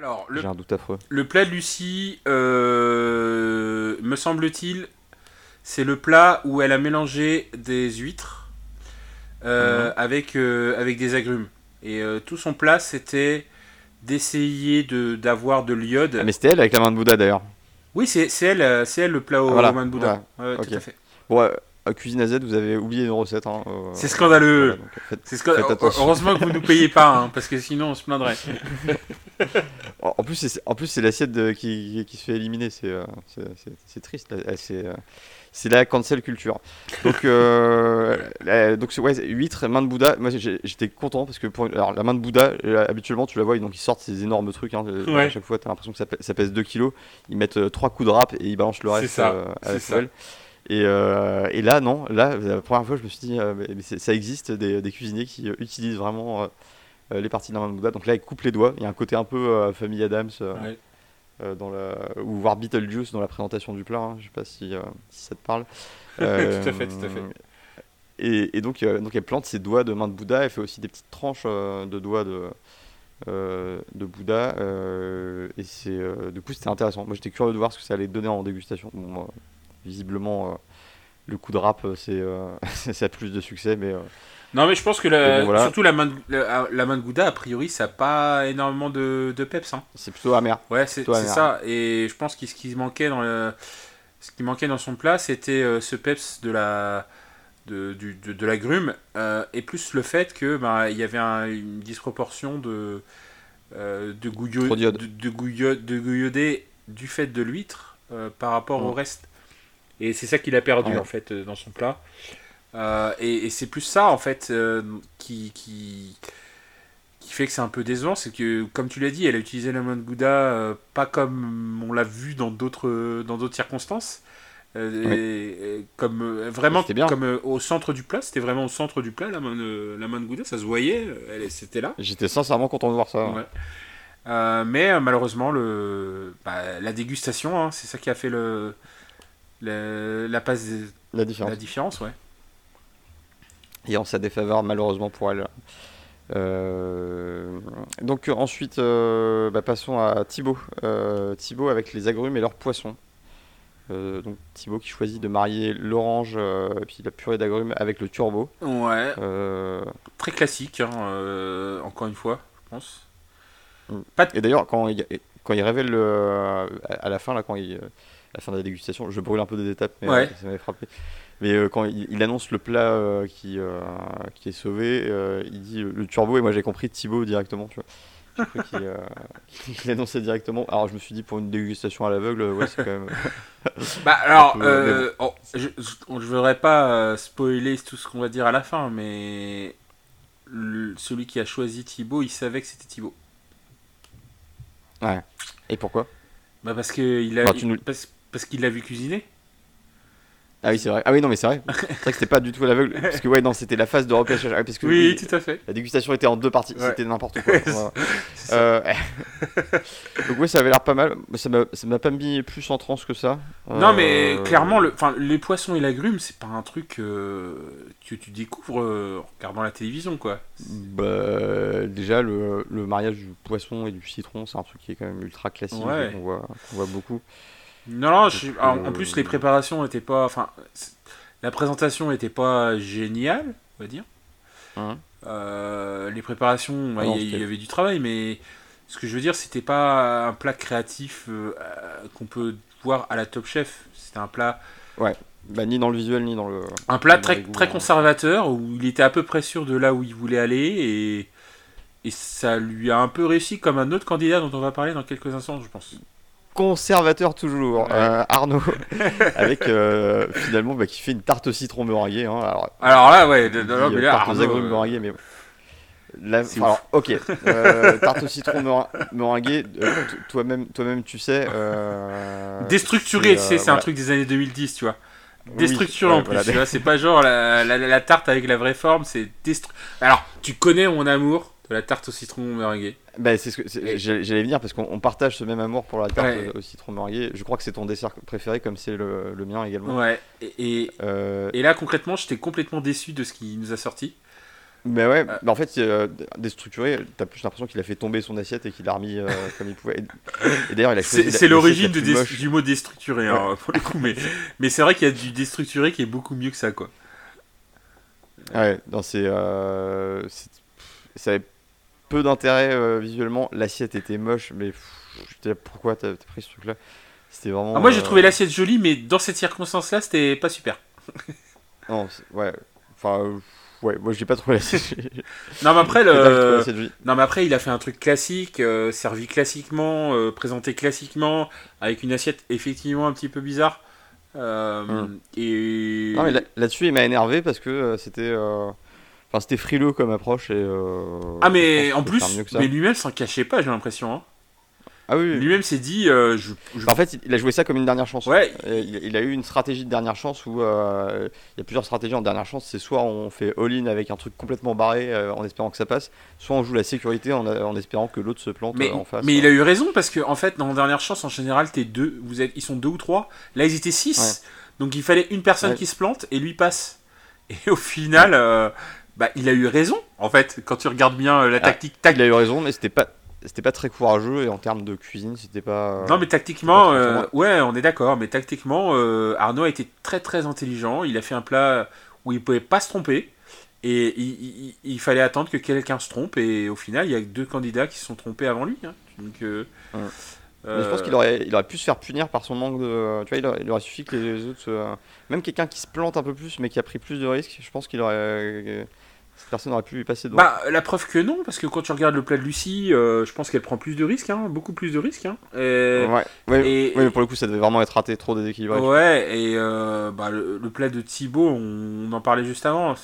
Alors, le, J'ai un doute affreux. Le plat de Lucie, euh, me semble-t-il, c'est le plat où elle a mélangé des huîtres euh, mhm. avec, euh, avec des agrumes. Et tout son plat, c'était d'essayer de, d'avoir de l'iode. Ah, mais c'était elle avec la main de Bouddha d'ailleurs. Oui, c'est, elle, c'est elle le plat au, main de Bouddha. Ouais, tout à fait. Bon, à Cuisine AZ, vous avez oublié une recette. Hein, euh, c'est scandaleux. c'est Heureusement que vous ne nous payez pas, hein, parce que sinon on se plaindrait. <laughs> en plus, c'est, en plus, c'est l'assiette qui, qui, se fait éliminer. C'est, euh, c'est, triste. C'est, euh, c'est la cancel culture. Donc, <laughs> donc ouais, huître, main de Bouddha. Moi, j'étais content parce que pour, alors, la main de Bouddha, habituellement, tu la vois, donc ils sortent ces énormes trucs. Hein, à chaque fois, tu as l'impression que ça, pèse 2 kilos. Ils mettent 3 coups de rap et ils balancent le reste à la Euh, et, là, non, là, la première fois, je me suis dit, euh, mais, ça existe des, cuisiniers qui euh, utilisent vraiment les parties d'un Bouddha. Donc là, ils coupent les doigts. Il y a un côté un peu famille Adams. dans la... ou voir Beetlejuice dans la présentation du plat, hein. je sais pas si, ça te parle. <laughs> tout à fait, tout à fait. Et, donc, donc elle plante ses doigts de main de Bouddha, elle fait aussi des petites tranches de doigts de, de Bouddha. et c'est, du coup, c'était intéressant. Moi, j'étais curieux de voir ce que ça allait donner en dégustation. Bon, visiblement, euh, le coup de rap, <laughs> c'est ça a plus de succès, mais. Non, mais je pense que surtout la main, de, la, main de Gouda, a priori, ça n'a pas énormément de, de peps. Hein. C'est plutôt amer. Ouais, c'est ça. Et je pense que ce qui manquait dans, le, ce qui manquait dans son plat, c'était ce peps de la, de, du, de, la grume, et plus le fait que bah, il y avait une disproportion de, de, gouillot, de, de, de du fait de l'huître par rapport au reste. Et c'est ça qu'il a perdu en fait dans son plat. Euh, et, c'est plus ça, en fait, euh, qui, qui, qui, fait que c'est un peu décevant. C'est que, comme tu l'as dit, elle a utilisé la main de Gouda euh, pas comme on l'a vu dans d'autres, dans d'autres circonstances. Et, comme vraiment bien. comme au centre du plat, c'était vraiment au centre du plat la main de, la main de Gouda, ça se voyait, elle c'était là. J'étais sincèrement content de voir ça. mais malheureusement, le, bah, la dégustation, hein, c'est ça qui a fait le, la passe, la différence. La différence, ouais et en sa défaveur malheureusement pour elle. Euh, donc ensuite, euh, bah, passons à Thibaut. Euh, Thibaut avec les agrumes et leurs poissons. donc Thibaut qui choisit de marier l'orange et puis la purée d'agrumes avec le turbo. Ouais. Très classique, hein, encore une fois, je pense. Mm. Et d'ailleurs, quand il, quand il révèle à la fin, là, quand il, la fin de la dégustation, je brûle un peu des étapes, mais ça m'avait frappé. Mais euh, quand il, annonce le plat euh, qui, euh, qui est sauvé, il dit le turbo, et moi j'ai compris Thibaut directement, tu vois. Qu'il <laughs> annonçait directement. Alors je me suis dit pour une dégustation à l'aveugle, ouais, c'est quand même. <laughs> bah alors, oh, je, je, voudrais pas spoiler tout ce qu'on va dire à la fin, mais celui qui a choisi Thibaut, il savait que c'était Thibaut. Ouais. Et pourquoi? Bah parce qu'il a, parce qu'il l'a vu cuisiner. Ah oui, c'est vrai. Ah oui, non, mais c'est vrai. <laughs> C'est vrai que c'était pas du tout l'aveugle. Parce que, ouais, non, c'était la phase de repêchage. Ah, parce que, oui, tout à fait. La dégustation était en deux parties. C'était n'importe <laughs> quoi. euh... <laughs> Donc, ouais, ça avait l'air pas mal. Ça m'a pas mis plus en transe que ça. Non, mais euh, clairement, le... enfin, les poissons et l'agrume, c'est pas un truc euh, que tu découvres en regardant la télévision, quoi. Bah, déjà, le, le mariage du poisson et du citron, c'est un truc qui est quand même ultra classique. On, voit, on voit beaucoup. Non, non, en, plus les préparations n'étaient pas. Enfin, la présentation n'était pas géniale, on va dire. Hein euh, les préparations, ah il y, avait du travail, mais ce que je veux dire, c'était pas un plat créatif euh, qu'on peut voir à la Top Chef. C'était un plat. Ouais. Bah, ni dans le visuel, ni dans le. Un plat très, très hein. conservateur où il était à peu près sûr de là où il voulait aller et, et ça lui a un peu réussi comme un autre candidat dont on va parler dans quelques instants, je pense conservateur toujours, euh, Arnaud, <laughs> avec euh, finalement bah, qui fait une tarte au citron meringuée. Hein. Alors, alors, là, ouais, de, de, tarte aux agrumes meringuées, mais alors, ok, euh, tarte au citron meringuée, toi-même, toi-même, tu sais. <laughs> Déstructuré, tu sais, c'est un truc des années 2010, tu vois. Déstructuré en plus, tu vois, c'est pas genre la, la, la, tarte avec la vraie forme, c'est destru... Alors, tu connais mon amour de la tarte au citron meringuée. Bah, c'est ce que j'allais venir parce qu'on partage ce même amour pour la tarte au citron meringuée. Je crois que c'est ton dessert préféré, comme c'est le, le, mien également. Ouais. Et, euh, et, là, concrètement, j'étais complètement déçu de ce qu'il nous a sorti. Mais ouais, euh. en fait, euh, déstructuré, t'as plus l'impression qu'il a fait tomber son assiette et qu'il l'a remis comme il pouvait. Et, d'ailleurs, a C'est l'origine du mot déstructuré, hein, pour le coup, mais, mais c'est vrai qu'il y a du déstructuré qui est beaucoup mieux que ça, quoi. Ouais, non, c'est. ça peu d'intérêt euh, visuellement. L'assiette était moche, mais pff, pourquoi t'as pris ce truc-là? C'était vraiment. Ah, moi j'ai trouvé euh, l'assiette jolie, mais dans cette circonstance-là, c'était pas super. <laughs> non, ouais. Enfin, euh, ouais, moi j'ai pas trouvé l'assiette. <laughs> non, mais après, <laughs> le... non, mais après, il a fait un truc classique, servi classiquement, présenté classiquement, avec une assiette effectivement un petit peu bizarre. Hmm. Et. Non, mais là-dessus, il m'a énervé parce que c'était. Enfin, c'était frileux comme approche. Et, euh, ah, mais en plus, mais lui-même s'en cachait pas, j'ai l'impression. Hein. Ah oui. Lui-même s'est dit. Euh, je, En fait, il a joué ça comme une dernière chance. Ouais. Il, a eu une stratégie de dernière chance où euh, il y a plusieurs stratégies en dernière chance. C'est soit on fait all-in avec un truc complètement barré en espérant que ça passe, soit on joue la sécurité en, en espérant que l'autre se plante mais, en face. Mais il a eu raison parce que en fait, dans dernière chance, en général, t'es deux, vous êtes, ils sont deux ou trois. Là, ils étaient six. Donc il fallait une personne qui se plante et lui passe. Et au final bah, il a eu raison, en fait, quand tu regardes bien euh, la ah, tactique. il a eu raison, mais c'était pas c'était pas très courageux et en termes de cuisine, c'était pas. non, mais tactiquement, euh, ouais, on est d'accord, mais tactiquement, euh, Arnaud a été très très intelligent. Il a fait un plat où il pouvait pas se tromper. Et il, il- il fallait attendre que quelqu'un se trompe. Et au final, il y a deux candidats qui se sont trompés avant lui. hein. Donc, euh, Ouais. Mais je pense euh, qu'il aurait, il aurait pu se faire punir par son manque de. Tu vois, il aurait, il aurait suffi que les autres. se- Même quelqu'un qui se plante un peu plus, mais qui a pris plus de risques, je pense qu'il aurait. Personne aurait pu lui passer devant. Bah, la preuve que non, parce que quand tu regardes le plat de Lucie, euh, je pense qu'elle prend plus de risques, hein, beaucoup plus de risques. Hein. Et- ouais, ouais, et- ouais, mais pour le coup, ça devait vraiment être raté, trop déséquilibré. Ouais, et euh, bah, le, le plat de Thibaut, on, on en parlait juste avant.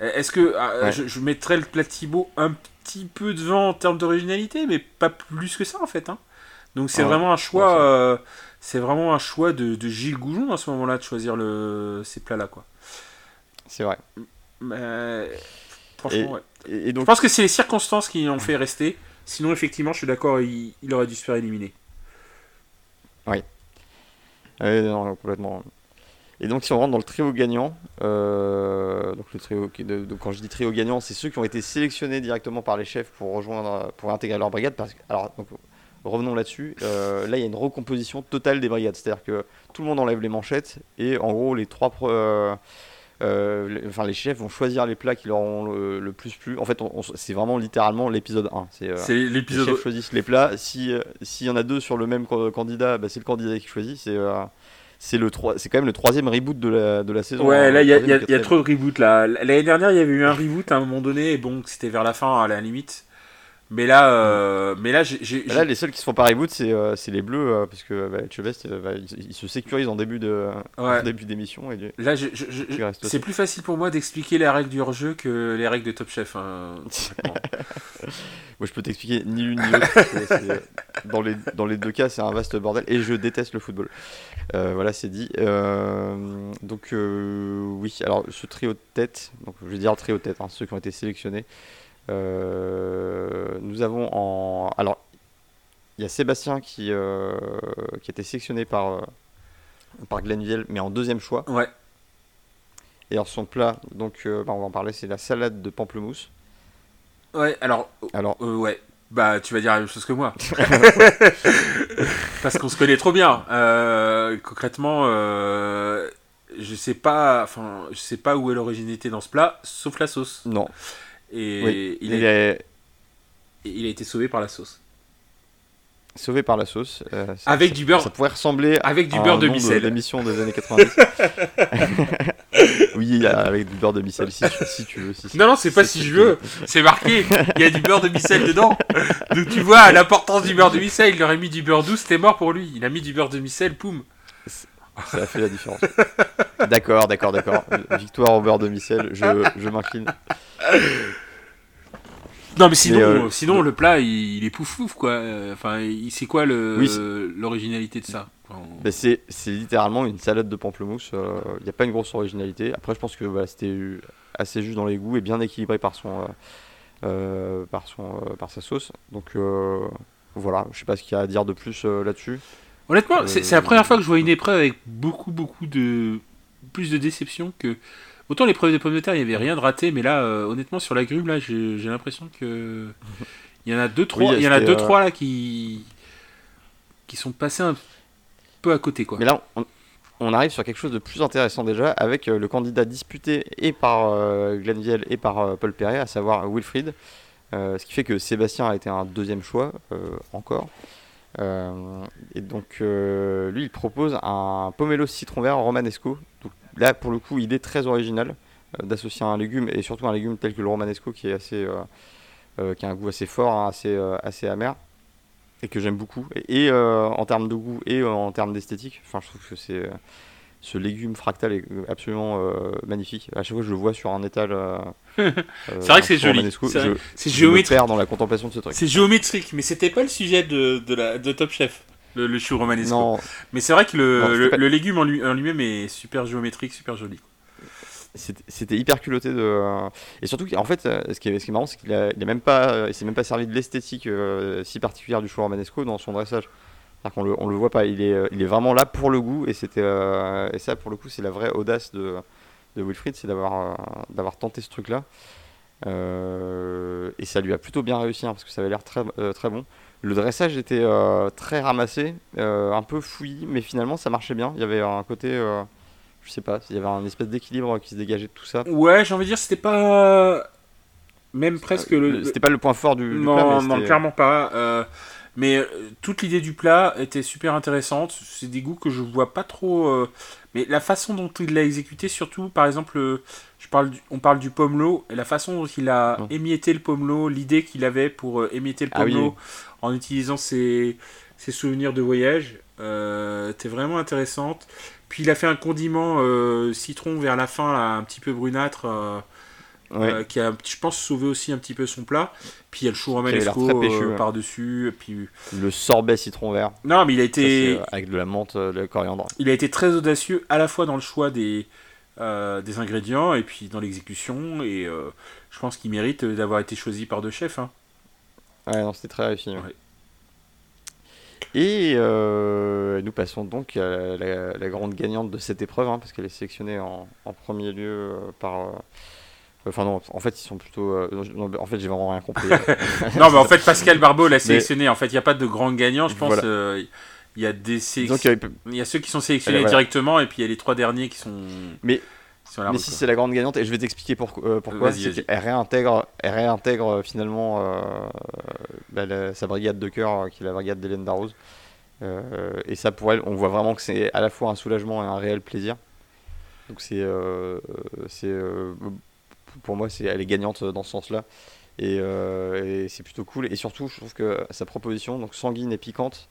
Est-ce que ah, je, je mettrais le plat de Thibaut un petit peu devant en termes d'originalité, mais pas plus que ça en fait. hein. Donc c'est vraiment un choix, euh, c'est vraiment un choix de, de Gilles Goujon à ce moment-là de choisir le, ces plats-là quoi. C'est vrai. Franchement, ouais. Et, Je pense que c'est les circonstances qui l'ont fait rester. Sinon, effectivement, je suis d'accord, il, il aurait dû se faire éliminer. Ouais, non, complètement. Et donc, si on rentre dans le trio gagnant, euh, donc le trio, de- quand je dis trio gagnant, c'est ceux qui ont été sélectionnés directement par les chefs pour rejoindre, pour intégrer leur brigade. Parce que, alors, donc, revenons là-dessus. Euh, là, il y a une recomposition totale des brigades, c'est-à-dire que tout le monde enlève les manchettes et en gros, les trois, euh, euh, les, enfin, les chefs vont choisir les plats qui leur ont le, le plus plu. En fait, c'est vraiment littéralement l'épisode 1. C'est euh, C'est les l'épisode. chefs choisissent les plats. Si euh, s'il y en a deux sur le même candidat, bah, c'est le candidat qui choisit. C'est euh, c'est le c'est quand même le troisième reboot de la, de la saison. Ouais, hein, là, il y y a- y trop de reboot là. L'année dernière, il y avait eu un reboot à un moment donné, et bon, c'était vers la fin, à la limite. Mais là, euh, mais là, Bah Là, les seuls qui se font pas reboot, c'est euh, les bleus, euh, parce que bah, Chevest, euh, bah, il, il se sécurise en début de Ouais. en début d'émission. Et Là, c'est plus facile pour moi d'expliquer les règles du hors-jeu que les règles de Top Chef. hein. <laughs> Moi, je peux t'expliquer ni l'une ni l'autre. euh, dans, les, dans les deux cas, c'est un vaste bordel. Et je déteste le football. Euh, voilà, c'est dit. Euh, donc, euh, oui, alors ce trio de tête, donc je vais dire trio de tête, hein, ceux qui ont été sélectionnés. Euh, nous avons en. Alors, il y a Sébastien qui, euh, qui a été sélectionné par, euh, par Glenville, mais en deuxième choix. Ouais. Et alors, son plat, donc, bah, on va en parler, c'est la salade de pamplemousse. Ouais, alors, Alors, ouais. Bah, tu vas dire la même chose que moi. <laughs> Parce qu'on se connaît trop bien. Euh, concrètement, euh, je sais pas, enfin, je sais pas où est l'originalité dans ce plat, sauf la sauce. non. Et Oui, il, il a, est il a été sauvé par la sauce. sauvé par la sauce. euh, ça- Avec ça- du beurre, Ça pourrait ressembler avec du à beurre un de micelle. d'émission des années 90. <laughs> <laughs> oui, avec du beurre de micelle, si, tu- si tu veux. Si, si. Non, non, c'est pas si je veux. C'est marqué. Il y a du beurre de micelle dedans. <laughs> Donc tu vois l'importance du beurre de micelle. Il aurait mis du beurre doux, c'était mort pour lui. Il a mis du beurre de micelle, poum. Ça a fait la différence. <laughs> D'accord, d'accord, d'accord. Victoire au beurre de micelle, je, je m'incline. Non, mais sinon, Mais, euh, sinon le plat, il, il est pouf pouf quoi. Euh, Enfin, c'est quoi Oui, l'originalité de ça? Enfin, Ben, c'est c'est littéralement une salade de pamplemousse. Il n'y a pas une grosse originalité. Après, je pense que voilà, c'était assez juste dans les goûts et bien équilibré par son, euh, euh, par son, euh, par sa sauce. Donc euh, voilà, je sais pas ce qu'il y a à dire de plus euh, là-dessus. Honnêtement, Euh, c'est la première fois que je vois une épreuve avec beaucoup, beaucoup de. plus de déception que. Autant l'épreuve des pommes de terre, il n'y avait rien de raté, mais là, euh, honnêtement, sur la grue, là, j'ai l'impression que. <laughs> Il y en a deux, trois, Oui, il y en a deux, euh, trois là qui. qui sont passés un peu à côté, quoi. Mais là, on, on arrive sur quelque chose de plus intéressant déjà avec euh, le candidat disputé et par euh, Glenville et par euh, Paul Perret, à savoir Wilfried. Euh, ce qui fait que Sébastien a été un deuxième choix euh, encore. Euh, et donc euh, lui, il propose un pomelo citron vert romanesco. Donc là, pour le coup, idée très originale euh, d'associer un légume et surtout un légume tel que le romanesco qui est assez, qui a un goût assez fort, hein, assez, assez amer et que j'aime beaucoup. Et, en termes de goût et en termes d'esthétique, enfin, je trouve que c'est ce légume fractal est absolument magnifique. À chaque fois que je le vois sur un étal, C'est vrai que c'est joli. C'est géométrique. dans la contemplation de ce truc. C'est géométrique, mais c'était pas le sujet de, de, la, de Top Chef, le, le chou romanesco. Non, Mais c'est vrai que le, Non, c'était le, pas- le légume en lui- en lui-même est super géométrique, super joli. c'était hyper culotté de euh, et surtout qu'en fait euh, ce qui est, ce qui est marrant c'est qu'il a, il a même pas euh, il s'est même pas servi de l'esthétique euh, si particulière du chou romanesco dans son dressage c'est-à-dire qu'on le, on le voit pas il est euh, il est vraiment là pour le goût et c'était euh, et ça pour le coup c'est la vraie audace de de Wilfried c'est d'avoir euh, d'avoir tenté ce truc là et ça lui a plutôt bien réussi hein, parce que ça avait l'air très, très bon. Le dressage était très ramassé, un peu fouillis, mais finalement ça marchait bien. Il y avait un côté je sais pas, il y avait un espèce d'équilibre qui se dégageait de tout ça. Ouais, j'ai envie de dire, c'était pas. Même presque le. C'était pas le point fort du, non, plat. non, clairement pas. Euh, mais euh, toute l'idée du plat était super intéressante. C'est des goûts que je vois pas trop. Euh, mais la façon dont il l'a exécuté, surtout, par exemple, je parle on parle du pomelo, et la façon dont il a émietté le pomelo, l'idée qu'il avait pour émietter le ah pomelo en utilisant ses, ses, souvenirs de voyage, était vraiment intéressante. Puis il a fait un condiment euh, citron vers la fin, là, un petit peu brunâtre, euh, euh, qui a, je pense, sauvé aussi un petit peu son plat. Puis il y a le chou romanesco par-dessus. Puis... Le sorbet citron vert. Non, mais il a été. avec de la menthe, la coriandre. Il a été très audacieux à la fois dans le choix des, des ingrédients et puis dans l'exécution. Et je pense qu'il mérite d'avoir été choisi par deux chefs. Hein. Ouais, non, c'était très réussi. Et euh, nous passons donc à la, grande gagnante de cette épreuve, hein, parce qu'elle est sélectionnée en, premier lieu euh, par. Euh, enfin non, en fait ils sont plutôt. en fait j'ai vraiment rien compris. <laughs> <laughs> non mais en fait Pascal Barbeau l'a sélectionné. En fait il n'y a pas de grand gagnant, je pense. il y a des il y a ceux qui sont sélectionnés directement et puis il y a les trois derniers qui sont. Mais mais si c'est la grande gagnante, et je vais t'expliquer euh, pourquoi, c'est qu'elle réintègre, elle réintègre euh, finalement euh, bah, sa brigade de cœur, qui est la brigade d'Hélène Darroze. et ça, pour elle, on voit vraiment que c'est à la fois un soulagement et un réel plaisir. Donc c'est, c'est pour moi, c'est, elle est gagnante dans ce sens-là. Et, et, c'est plutôt cool. Et surtout, je trouve que sa proposition, donc sanguine et piquante,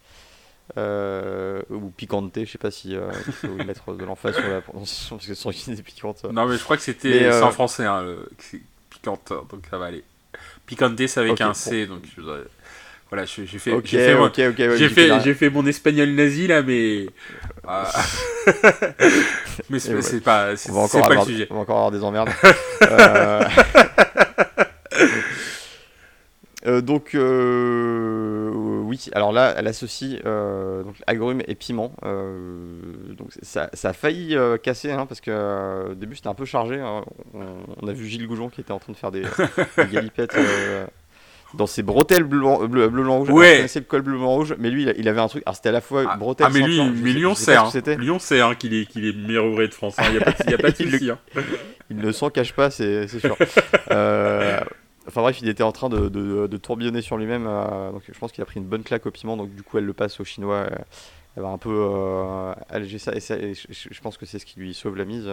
euh, ou picante, je sais pas si euh, il faut mettre de l'emphase sur la prononciation parce que son est piquante. Non, mais je crois que c'était euh... en français, hein, le... piquante, donc ça va aller. Picante, c'est avec un C, donc je voilà, j'ai fait, okay, j'ai fait, mon espagnol nazi là, mais. <laughs> mais c'est, pas, c'est, pas le sujet. On va encore avoir des emmerdes. <laughs> euh... <laughs> Euh, donc, euh, oui, alors là, elle associe donc, agrumes et piment. donc, ça, ça, a failli casser, hein, parce que au début c'était un peu chargé. Hein. On, a vu Gilles Goujon qui était en train de faire des, galipettes dans ses bretelles bleu, bleu, bleu blanc rouge. Ouais. le col bleu blanc rouge, mais lui il avait un truc. Alors c'était à la fois ah, bretelle. Ah, mais lui, mais lui on sait, hein. lui on sait hein, qu'il est, qu'il est meilleur ouvrier de France. Il n'y a pas, y a pas de <laughs> souci. il ne s'en cache pas, c'est sûr. <laughs> Enfin bref, il était en train de, de, tourbillonner sur lui-même. Euh, donc je pense qu'il a pris une bonne claque au piment. Donc du coup, elle le passe au chinois. Elle, va un peu euh, alléger ça. Et, je, pense que c'est ce qui lui sauve la mise.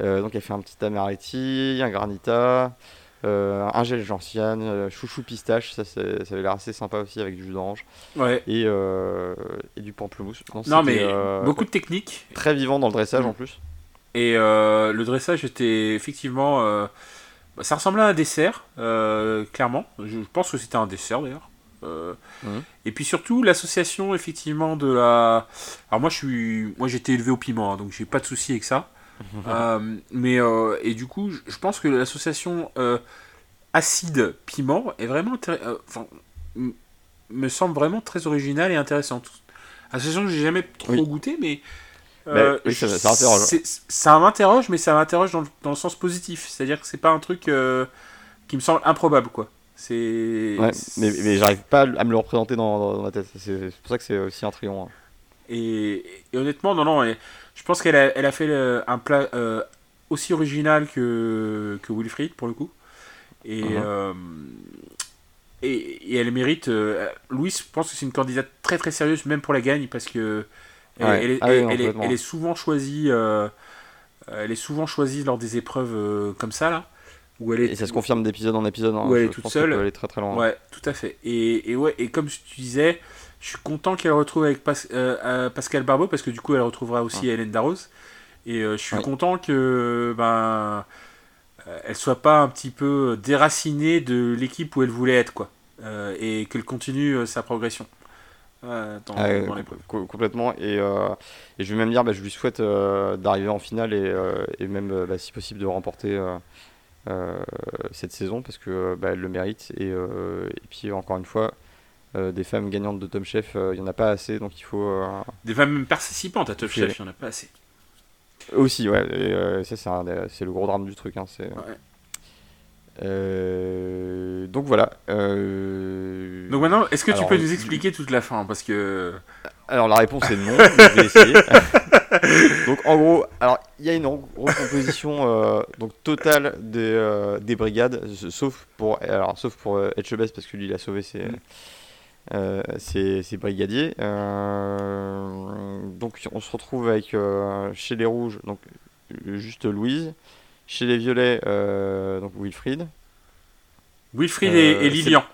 Euh, donc elle fait un petit amaretti, un granita, un gel gentiane, chouchou pistache. Ça, ça avait l'air assez sympa aussi avec du jus d'orange. Ouais. Et, et, du pamplemousse. Non, mais beaucoup de techniques. Très vivant dans le dressage mm. en plus. Et le dressage était effectivement bah, ça ressemblait à un dessert, euh, clairement. Je pense que c'était un dessert d'ailleurs. Euh, mhm. Et puis surtout l'association effectivement de la. Alors moi je suis, moi j'étais élevé au piment, hein, donc j'ai pas de souci avec ça. <laughs> Euh, mais et du coup je pense que l'association acide piment est vraiment enfin me semble vraiment très originale et intéressante. Association que j'ai jamais trop goûté, mais euh, oui, ça, ça, Ça m'interroge, mais ça m'interroge dans, dans, le sens positif. C'est-à-dire que c'est pas un truc euh, qui me semble improbable, quoi. C'est. Ouais, mais, mais j'arrive pas à me le représenter dans, dans ma tête. C'est pour ça que c'est aussi un triomphe. Hein. Et, et, honnêtement, non, non, et je pense qu'elle a, elle a fait un plat euh, aussi original que, que Wilfried, pour le coup. Et, uh-huh. et, et, elle mérite. Louis, je pense que c'est une candidate très très sérieuse, même pour la gagne, parce que elle, est, elle, est, souvent choisie. Euh, elle est souvent choisie lors des épreuves euh, comme ça là. Où elle est, et ça se confirme d'épisode en épisode. Hein, où elle est toute seule. Elle est très très loin. Ouais, tout à fait. Et, et, ouais, et comme tu disais, je suis content qu'elle retrouve avec euh, Pascal Barbeau parce que du coup elle retrouvera aussi Hélène Darroze. Et je suis content que ben elle soit pas un petit peu déracinée de l'équipe où elle voulait être quoi. et qu'elle continue sa progression. Ah, complètement. Et, euh, et, je vais même dire, bah, je lui souhaite euh, d'arriver en finale et, euh, et même, bah, si possible, de remporter cette saison parce que bah, elle le mérite. Et, et, puis, encore une fois, des femmes gagnantes de Top Chef, il n'y en a pas assez, donc il faut. des femmes participantes à Top Chef, il n'y en a pas assez. Aussi, ouais. Et, ça, c'est le gros drame du truc. Hein, c'est. Euh, donc voilà. Euh, Donc maintenant, est-ce que tu alors, peux nous expliquer toute la fin Parce que. Alors la réponse est non, mais je vais essayer. <laughs> donc en gros, alors il y a une re- recomposition euh, donc totale des, euh, des brigades, sauf pour alors sauf pour euh, Etchebest parce que lui il a sauvé ses, Mm. euh, ses, ses brigadiers. Euh, donc on se retrouve avec euh, chez les rouges donc euh, juste Louise, chez les violets euh, donc Wilfried Wilfried Euh, et, Lilian.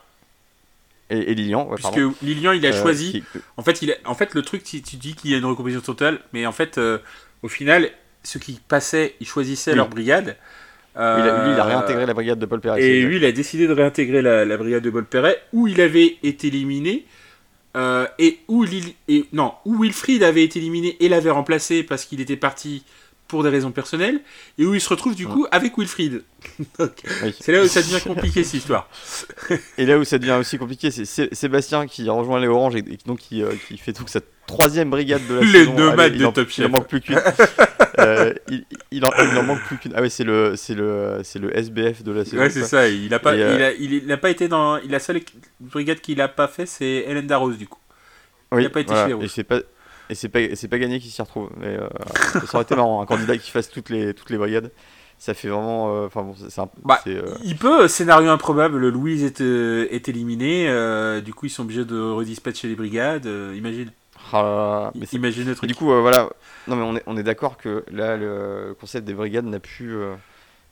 et, et Lilian. ouais, Puisque pardon. Lilian, il a Euh, choisi. qui- En fait, il a- en fait, le truc, tu, tu dis qu'il y a une recomposition totale, mais en fait, au final, ceux qui passaient, ils choisissaient Oui. leur brigade. il a, lui il a réintégré la brigade de Paul Perret. Et lui, il a décidé de réintégrer la, la brigade de Bolperet, où il avait été éliminé, euh, et où Lil- et non, où Wilfried avait été éliminé et l'avait remplacé parce qu'il était parti pour des raisons personnelles, et où il se retrouve du coup avec Wilfried. <laughs> C'est là où ça devient compliqué cette histoire. <laughs> Et là où ça devient aussi compliqué, c'est Sé- Sébastien qui rejoint les Oranges et, et donc qui, euh, qui fait donc sa troisième brigade de la <laughs> Les saison. nomades il de en- Top Il en Chef. manque plus qu'une. Euh, il, il en, il en manque plus qu'une. Ah oui, c'est le, c'est le, c'est le SBF de la saison. Ouais, c'est ça. Il a pas, euh, il a, il, il a pas été dans. Il a la seule brigade qu'il a pas fait, c'est Hélène Darroze du coup. Oui, il a pas été voilà. chez les Rouges. Et. Et c'est pas, c'est pas gagné qui s'y retrouve. Mais euh, <laughs> ça aurait été marrant, un candidat qui fasse toutes les, toutes les brigades. Ça fait vraiment. euh, Enfin bon, c'est un. Bah, euh, Il peut, scénario improbable, Louise est, est éliminé, euh, du coup ils sont obligés de redispatcher les brigades, imagine. ah mais Imagine le truc. du coup, voilà. Non, mais on est, on est d'accord que là, le concept des brigades n'a plus,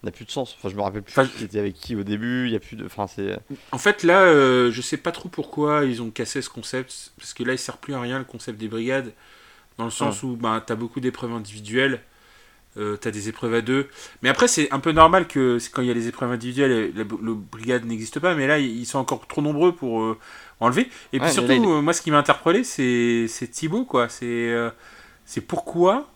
n'a plus de sens. Enfin, je me rappelle plus Enfin, qui était avec qui au début. Il y a plus de. Enfin, c'est. En fait là, euh, je sais pas trop pourquoi ils ont cassé ce concept, parce que là il sert plus à rien le concept des brigades, dans le sens où bah, t'as beaucoup d'épreuves individuelles, euh, t'as des épreuves à deux. Mais après c'est un peu normal que quand il y a les épreuves individuelles, la, la brigade n'existe pas, mais là ils sont encore trop nombreux pour euh, enlever. Et puis Ouais, surtout, là, il- euh, moi ce qui m'a interpellé c'est c'est Thibaut quoi, c'est euh, c'est pourquoi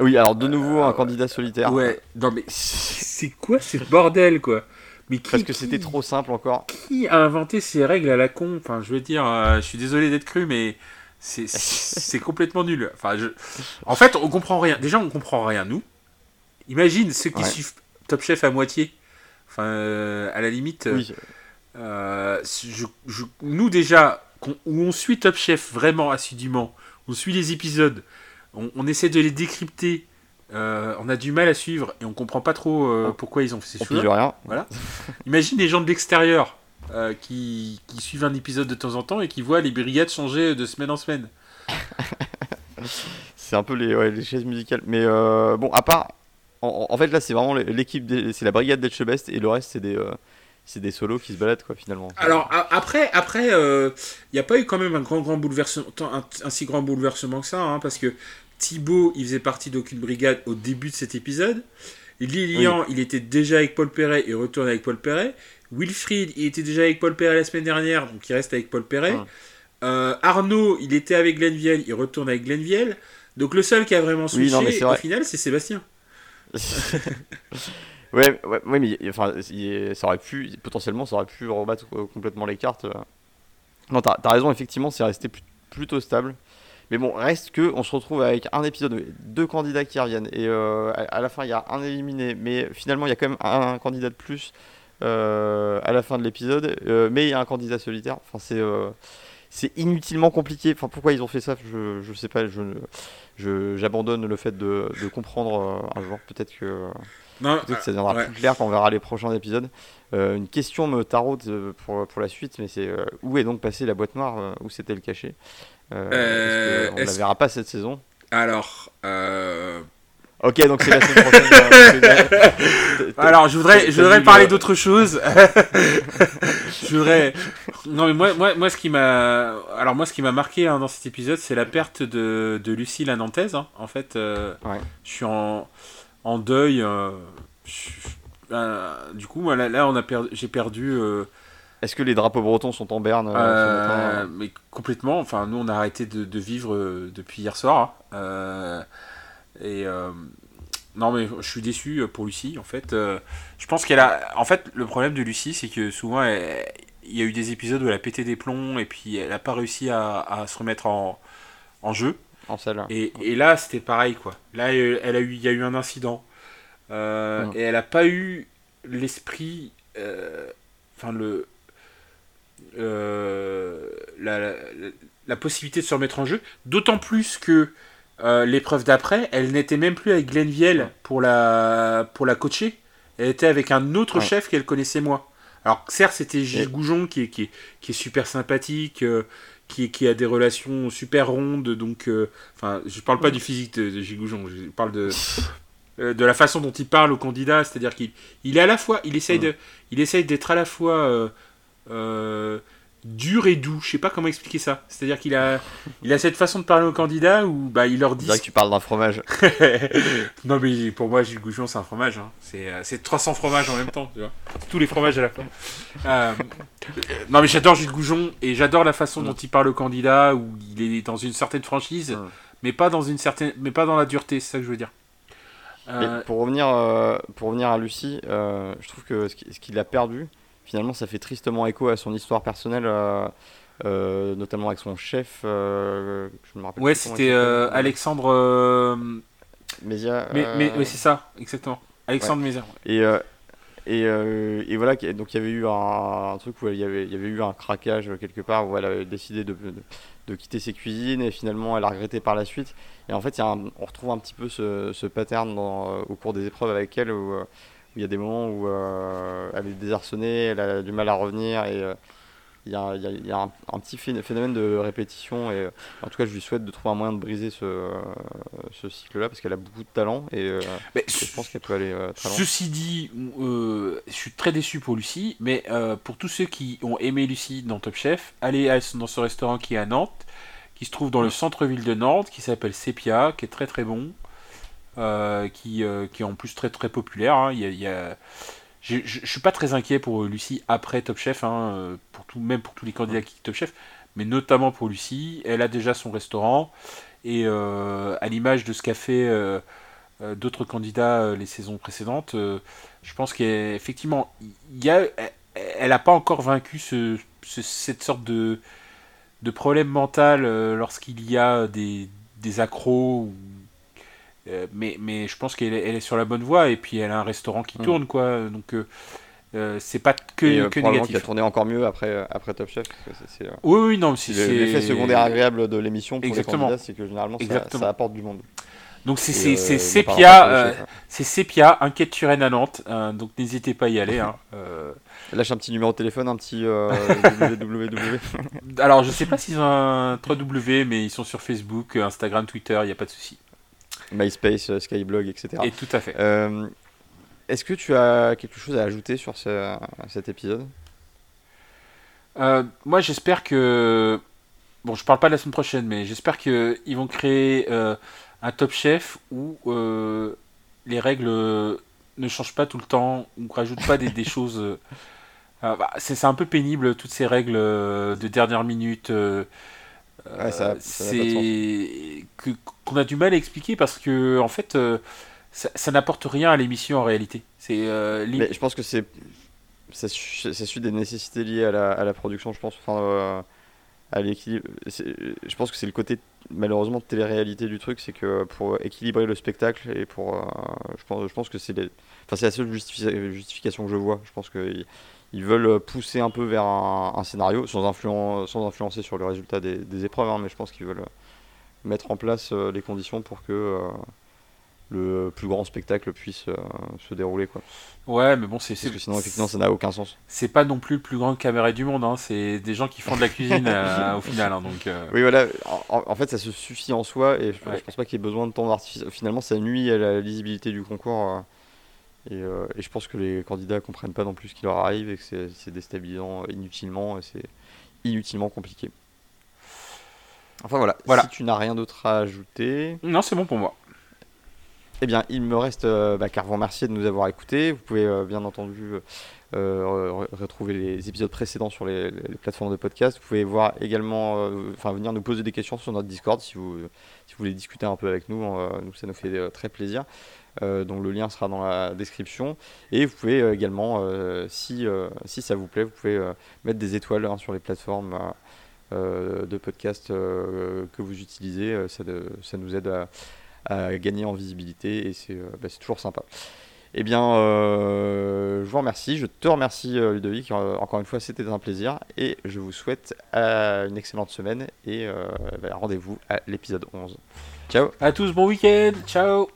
Oui, alors de nouveau un euh, candidat solitaire. Ouais, non mais c'est quoi ce bordel quoi? Mais qui, Parce que c'était trop simple encore. Qui a inventé ces règles à la con? Enfin, je veux dire, euh, je suis désolé d'être cru, mais c'est c'est complètement nul. Enfin, je... En fait, on comprend rien. Déjà, on comprend rien, nous. Imagine ceux qui Ouais. suivent Top Chef à moitié. Enfin, euh, à la limite, Oui. euh, je- je- nous déjà, où on suit Top Chef vraiment assidûment, on suit les épisodes, on, on essaie de les décrypter, euh, on a du mal à suivre et on comprend pas trop euh, pourquoi ils ont fait ces choses. rien. Imagine les gens de l'extérieur euh, qui, qui suivent un épisode de temps en temps et qui voient les brigades changer de semaine en semaine. <laughs> C'est un peu les, ouais, les chaises musicales. Mais bon, à part. En, en fait, là, c'est vraiment l'équipe. C'est la brigade d'Etchebest et le reste, c'est des. c'est des solos qui se baladent, quoi, finalement. Alors après, après, il n'y a pas eu quand même un grand, grand bouleversement, un, un si grand bouleversement que ça, hein, parce que Thibaut, il faisait partie d'aucune brigade au début de cet épisode. Et Lilian, il était déjà avec Paul Perret, il retourne avec Paul Perret. Wilfried, il était déjà avec Paul Perret la semaine dernière, donc il reste avec Paul Perret. Ouais. Euh, Arnaud, il était avec Glenviel, il retourne avec Glenviel. Donc le seul qui a vraiment Oui, switché c'est au final, c'est Sébastien. <laughs> ouais, ouais, ouais, mais enfin, ça aurait pu, potentiellement, ça aurait pu rebattre euh, complètement les cartes. euh. Non, t'as as raison, effectivement, c'est resté plut- plutôt stable. Mais bon, reste que on se retrouve avec un épisode, deux candidats qui reviennent, et euh, à, la fin, il y a un éliminé, mais finalement, il y a quand même un, candidat de plus euh, à la fin de l'épisode, euh, mais il y a un candidat solitaire. Enfin, c'est c'est inutilement compliqué. Enfin, pourquoi ils ont fait ça, je, je sais pas. Je, j'abandonne le fait de, de comprendre un jour. Peut-être que. Non, Peut-être que ça deviendra ouais. plus clair quand on verra les prochains épisodes. Euh, une question me taraude euh, pour, pour la suite, mais c'est euh, où est donc passée la boîte noire euh, Où s'était le euh, Euh, que On la est-ce- verra pas cette saison? alors, euh, Ok, donc c'est la semaine <laughs> prochaine. euh, <laughs> t'as- Alors, je voudrais, je voudrais parler le- d'autre chose. <laughs> je voudrais. Non, mais moi, moi, moi, ce qui m'a, alors moi, ce qui m'a marqué hein, dans cet épisode, c'est la perte de, de Lucie la Nantaise. hein. En fait, euh, Ouais. je suis en, en deuil. euh, euh, du coup, moi, là, là, on a perdu, j'ai perdu. euh, Est-ce que les drapeaux bretons sont en berne matin mais complètement. Enfin, nous, on a arrêté de, de vivre depuis hier soir. hein. Et non, mais je suis déçu pour Lucie. En fait, je pense qu'elle a. En fait, le problème de Lucie, c'est que souvent, elle- il y a eu des épisodes où elle a pété des plombs et puis elle n'a pas réussi à, à se remettre en, en jeu. En salle Et, et là, c'était pareil, quoi. Là, euh, elle a eu, il y a eu un incident. Euh, Mm. Et elle n'a pas eu l'esprit, enfin le, la, la, possibilité de se remettre en jeu, d'autant plus que l'épreuve d'après, elle n'était même plus avec Glenn Viel pour la, pour la coacher, elle était avec un autre chef qu'elle connaissait moi. Alors certes c'était Gilles Goujon qui est, qui, est, super sympathique, qui, qui, a des relations super rondes, donc enfin je parle pas du physique de, Gilles Goujon, je parle de de la façon dont il parle au candidat, c'est-à-dire qu'il il est à la fois, il essaye de, il essaye d'être à la fois dur et doux. Je sais pas comment expliquer ça. C'est-à-dire qu'il a, il a cette façon de parler aux candidats où bah, il leur dit. C'est que tu parles d'un fromage. <laughs> non, mais pour moi, Gilles Goujon, c'est un fromage. Hein. C'est, euh, c'est 300 fromages en même temps. Tu vois Tous les fromages à la fois. Euh, non, mais j'adore Gilles Goujon et j'adore la façon dont il parle aux candidats où il est dans une certaine franchise, mais pas dans une certaine, mais pas dans la dureté. C'est ça que je veux dire. Euh, pour revenir, pour revenir à Lucie, je trouve que ce qu'il a perdu, finalement, ça fait tristement écho à son histoire personnelle, euh, euh, notamment avec son chef. Euh, je me rappelle ouais, c'était Alexandre. Mézia. Mais, c'est ça, exactement. Alexandre ouais. Mézia. Et, et, et, voilà, donc il y avait eu un, truc où il y, avait, il y avait eu un craquage quelque part où elle avait décidé de, de, quitter ses cuisines et finalement elle a regretté par la suite. Et en fait, y a on retrouve un petit peu ce, ce pattern dans, au cours des épreuves avec elle où il y a des moments où euh, elle est désarçonnée, elle a du mal à revenir et euh, il y a, y a un, petit phénomène de répétition et en tout cas je lui souhaite de trouver un moyen de briser ce, ce cycle-là parce qu'elle a beaucoup de talent et, euh, je pense qu'elle peut aller très loin. Ceci dit, je suis très déçu pour Lucie, mais pour tous ceux qui ont aimé Lucie dans Top Chef, allez dans ce restaurant qui est à Nantes, qui se trouve dans le centre-ville de Nantes, qui s'appelle Sepia, qui est très très bon. Euh, qui, euh, qui est en plus très très populaire. Hein. Il y a, Je, je, suis pas très inquiet pour Lucie après Top Chef, hein, euh, pour tout, même pour tous les candidats qui Top Chef, mais notamment pour Lucie. Elle a déjà son restaurant et à l'image de ce qu'a fait d'autres candidats les saisons précédentes, je pense qu'effectivement, il y a, elle n'a pas encore vaincu ce, cette sorte de, de problème mental lorsqu'il y a des, des accros ou mais, mais je pense qu'elle est, sur la bonne voie et puis elle a un restaurant qui mm. tourne quoi donc euh, euh, c'est pas que, et, que négatif. qui a tourné encore mieux après, après Top Chef. c'est, oui, oui, non, c'est l'effet secondaire agréable de l'émission pour Exactement. les candidats, c'est que généralement ça, ça, apporte du monde. Donc c'est c'est c'est Sepia, c'est Sepia, Inquiète Turenne à Nantes. donc n'hésitez pas à y aller. Hein, <laughs> Lâche un petit numéro de téléphone, un petit <laughs> www. Alors je sais pas s'ils ont un 3W, mais ils sont sur Facebook, Instagram, Twitter, il n'y a pas de souci. MySpace, euh, Skyblog, etc. Et tout à fait. Euh, est-ce que tu as quelque chose à ajouter sur ce, cet épisode? Euh, Moi, j'espère que. Bon, je parle pas de la semaine prochaine, mais j'espère qu'ils vont créer un Top Chef où les règles ne changent pas tout le temps, ou rajoutent pas des, des <laughs> choses. Bah, c'est un peu pénible, toutes ces règles de dernière minute. Ça, c'est qu'on a du mal à expliquer parce que en fait euh, ça, n'apporte rien à l'émission en réalité. C'est euh, Mais je pense que c'est ça, suit des nécessités liées à la, à la production, je pense. Enfin, euh, à l'équilibre. Je pense que c'est le côté malheureusement de télé-réalité du truc, c'est que pour équilibrer le spectacle et pour, je pense, je pense que c'est enfin, c'est la seule justification que je vois. Je pense qu'ils ils veulent pousser un peu vers un, scénario sans, influence, sans influencer sur le résultat des, des épreuves, hein, mais je pense qu'ils veulent mettre en place euh, les conditions pour que euh, le plus grand spectacle puisse euh, se dérouler quoi. Ouais, mais bon, c'est parce que sinon effectivement ça n'a aucun sens. C'est pas non plus le plus grand caméra du monde, hein. c'est des gens qui font de la cuisine au final, hein, donc. Oui voilà, en, fait ça se suffit en soi et je, pense pas qu'il y ait besoin de temps d'artifice. Finalement ça nuit à la lisibilité du concours et, et, je pense que les candidats comprennent pas non plus ce qui leur arrive et que c'est déstabilisant inutilement et c'est inutilement compliqué. Enfin voilà, voilà. si tu n'as rien d'autre à ajouter. Non, c'est bon pour moi. Eh bien, il me reste euh, bah, qu'à vous remercier de nous avoir écoutés. Vous pouvez euh, bien entendu euh, retrouver les épisodes précédents sur les, plateformes de podcast. Vous pouvez voir également, enfin venir nous poser des questions sur notre Discord si vous, si vous voulez discuter un peu avec nous. nous, ça nous fait très plaisir. Donc le lien sera dans la description. Et vous pouvez également, si, si ça vous plaît, vous pouvez mettre des étoiles hein, sur les plateformes euh, de podcast euh, que vous utilisez. Euh, ça, ça nous aide à, gagner en visibilité et c'est bah, toujours sympa. Eh bien, je vous remercie. Je te remercie, Ludovic. encore une fois, c'était un plaisir. Et je vous souhaite une excellente semaine. Et bah, rendez-vous à l'épisode 11. Ciao. À tous, bon week-end. Ciao.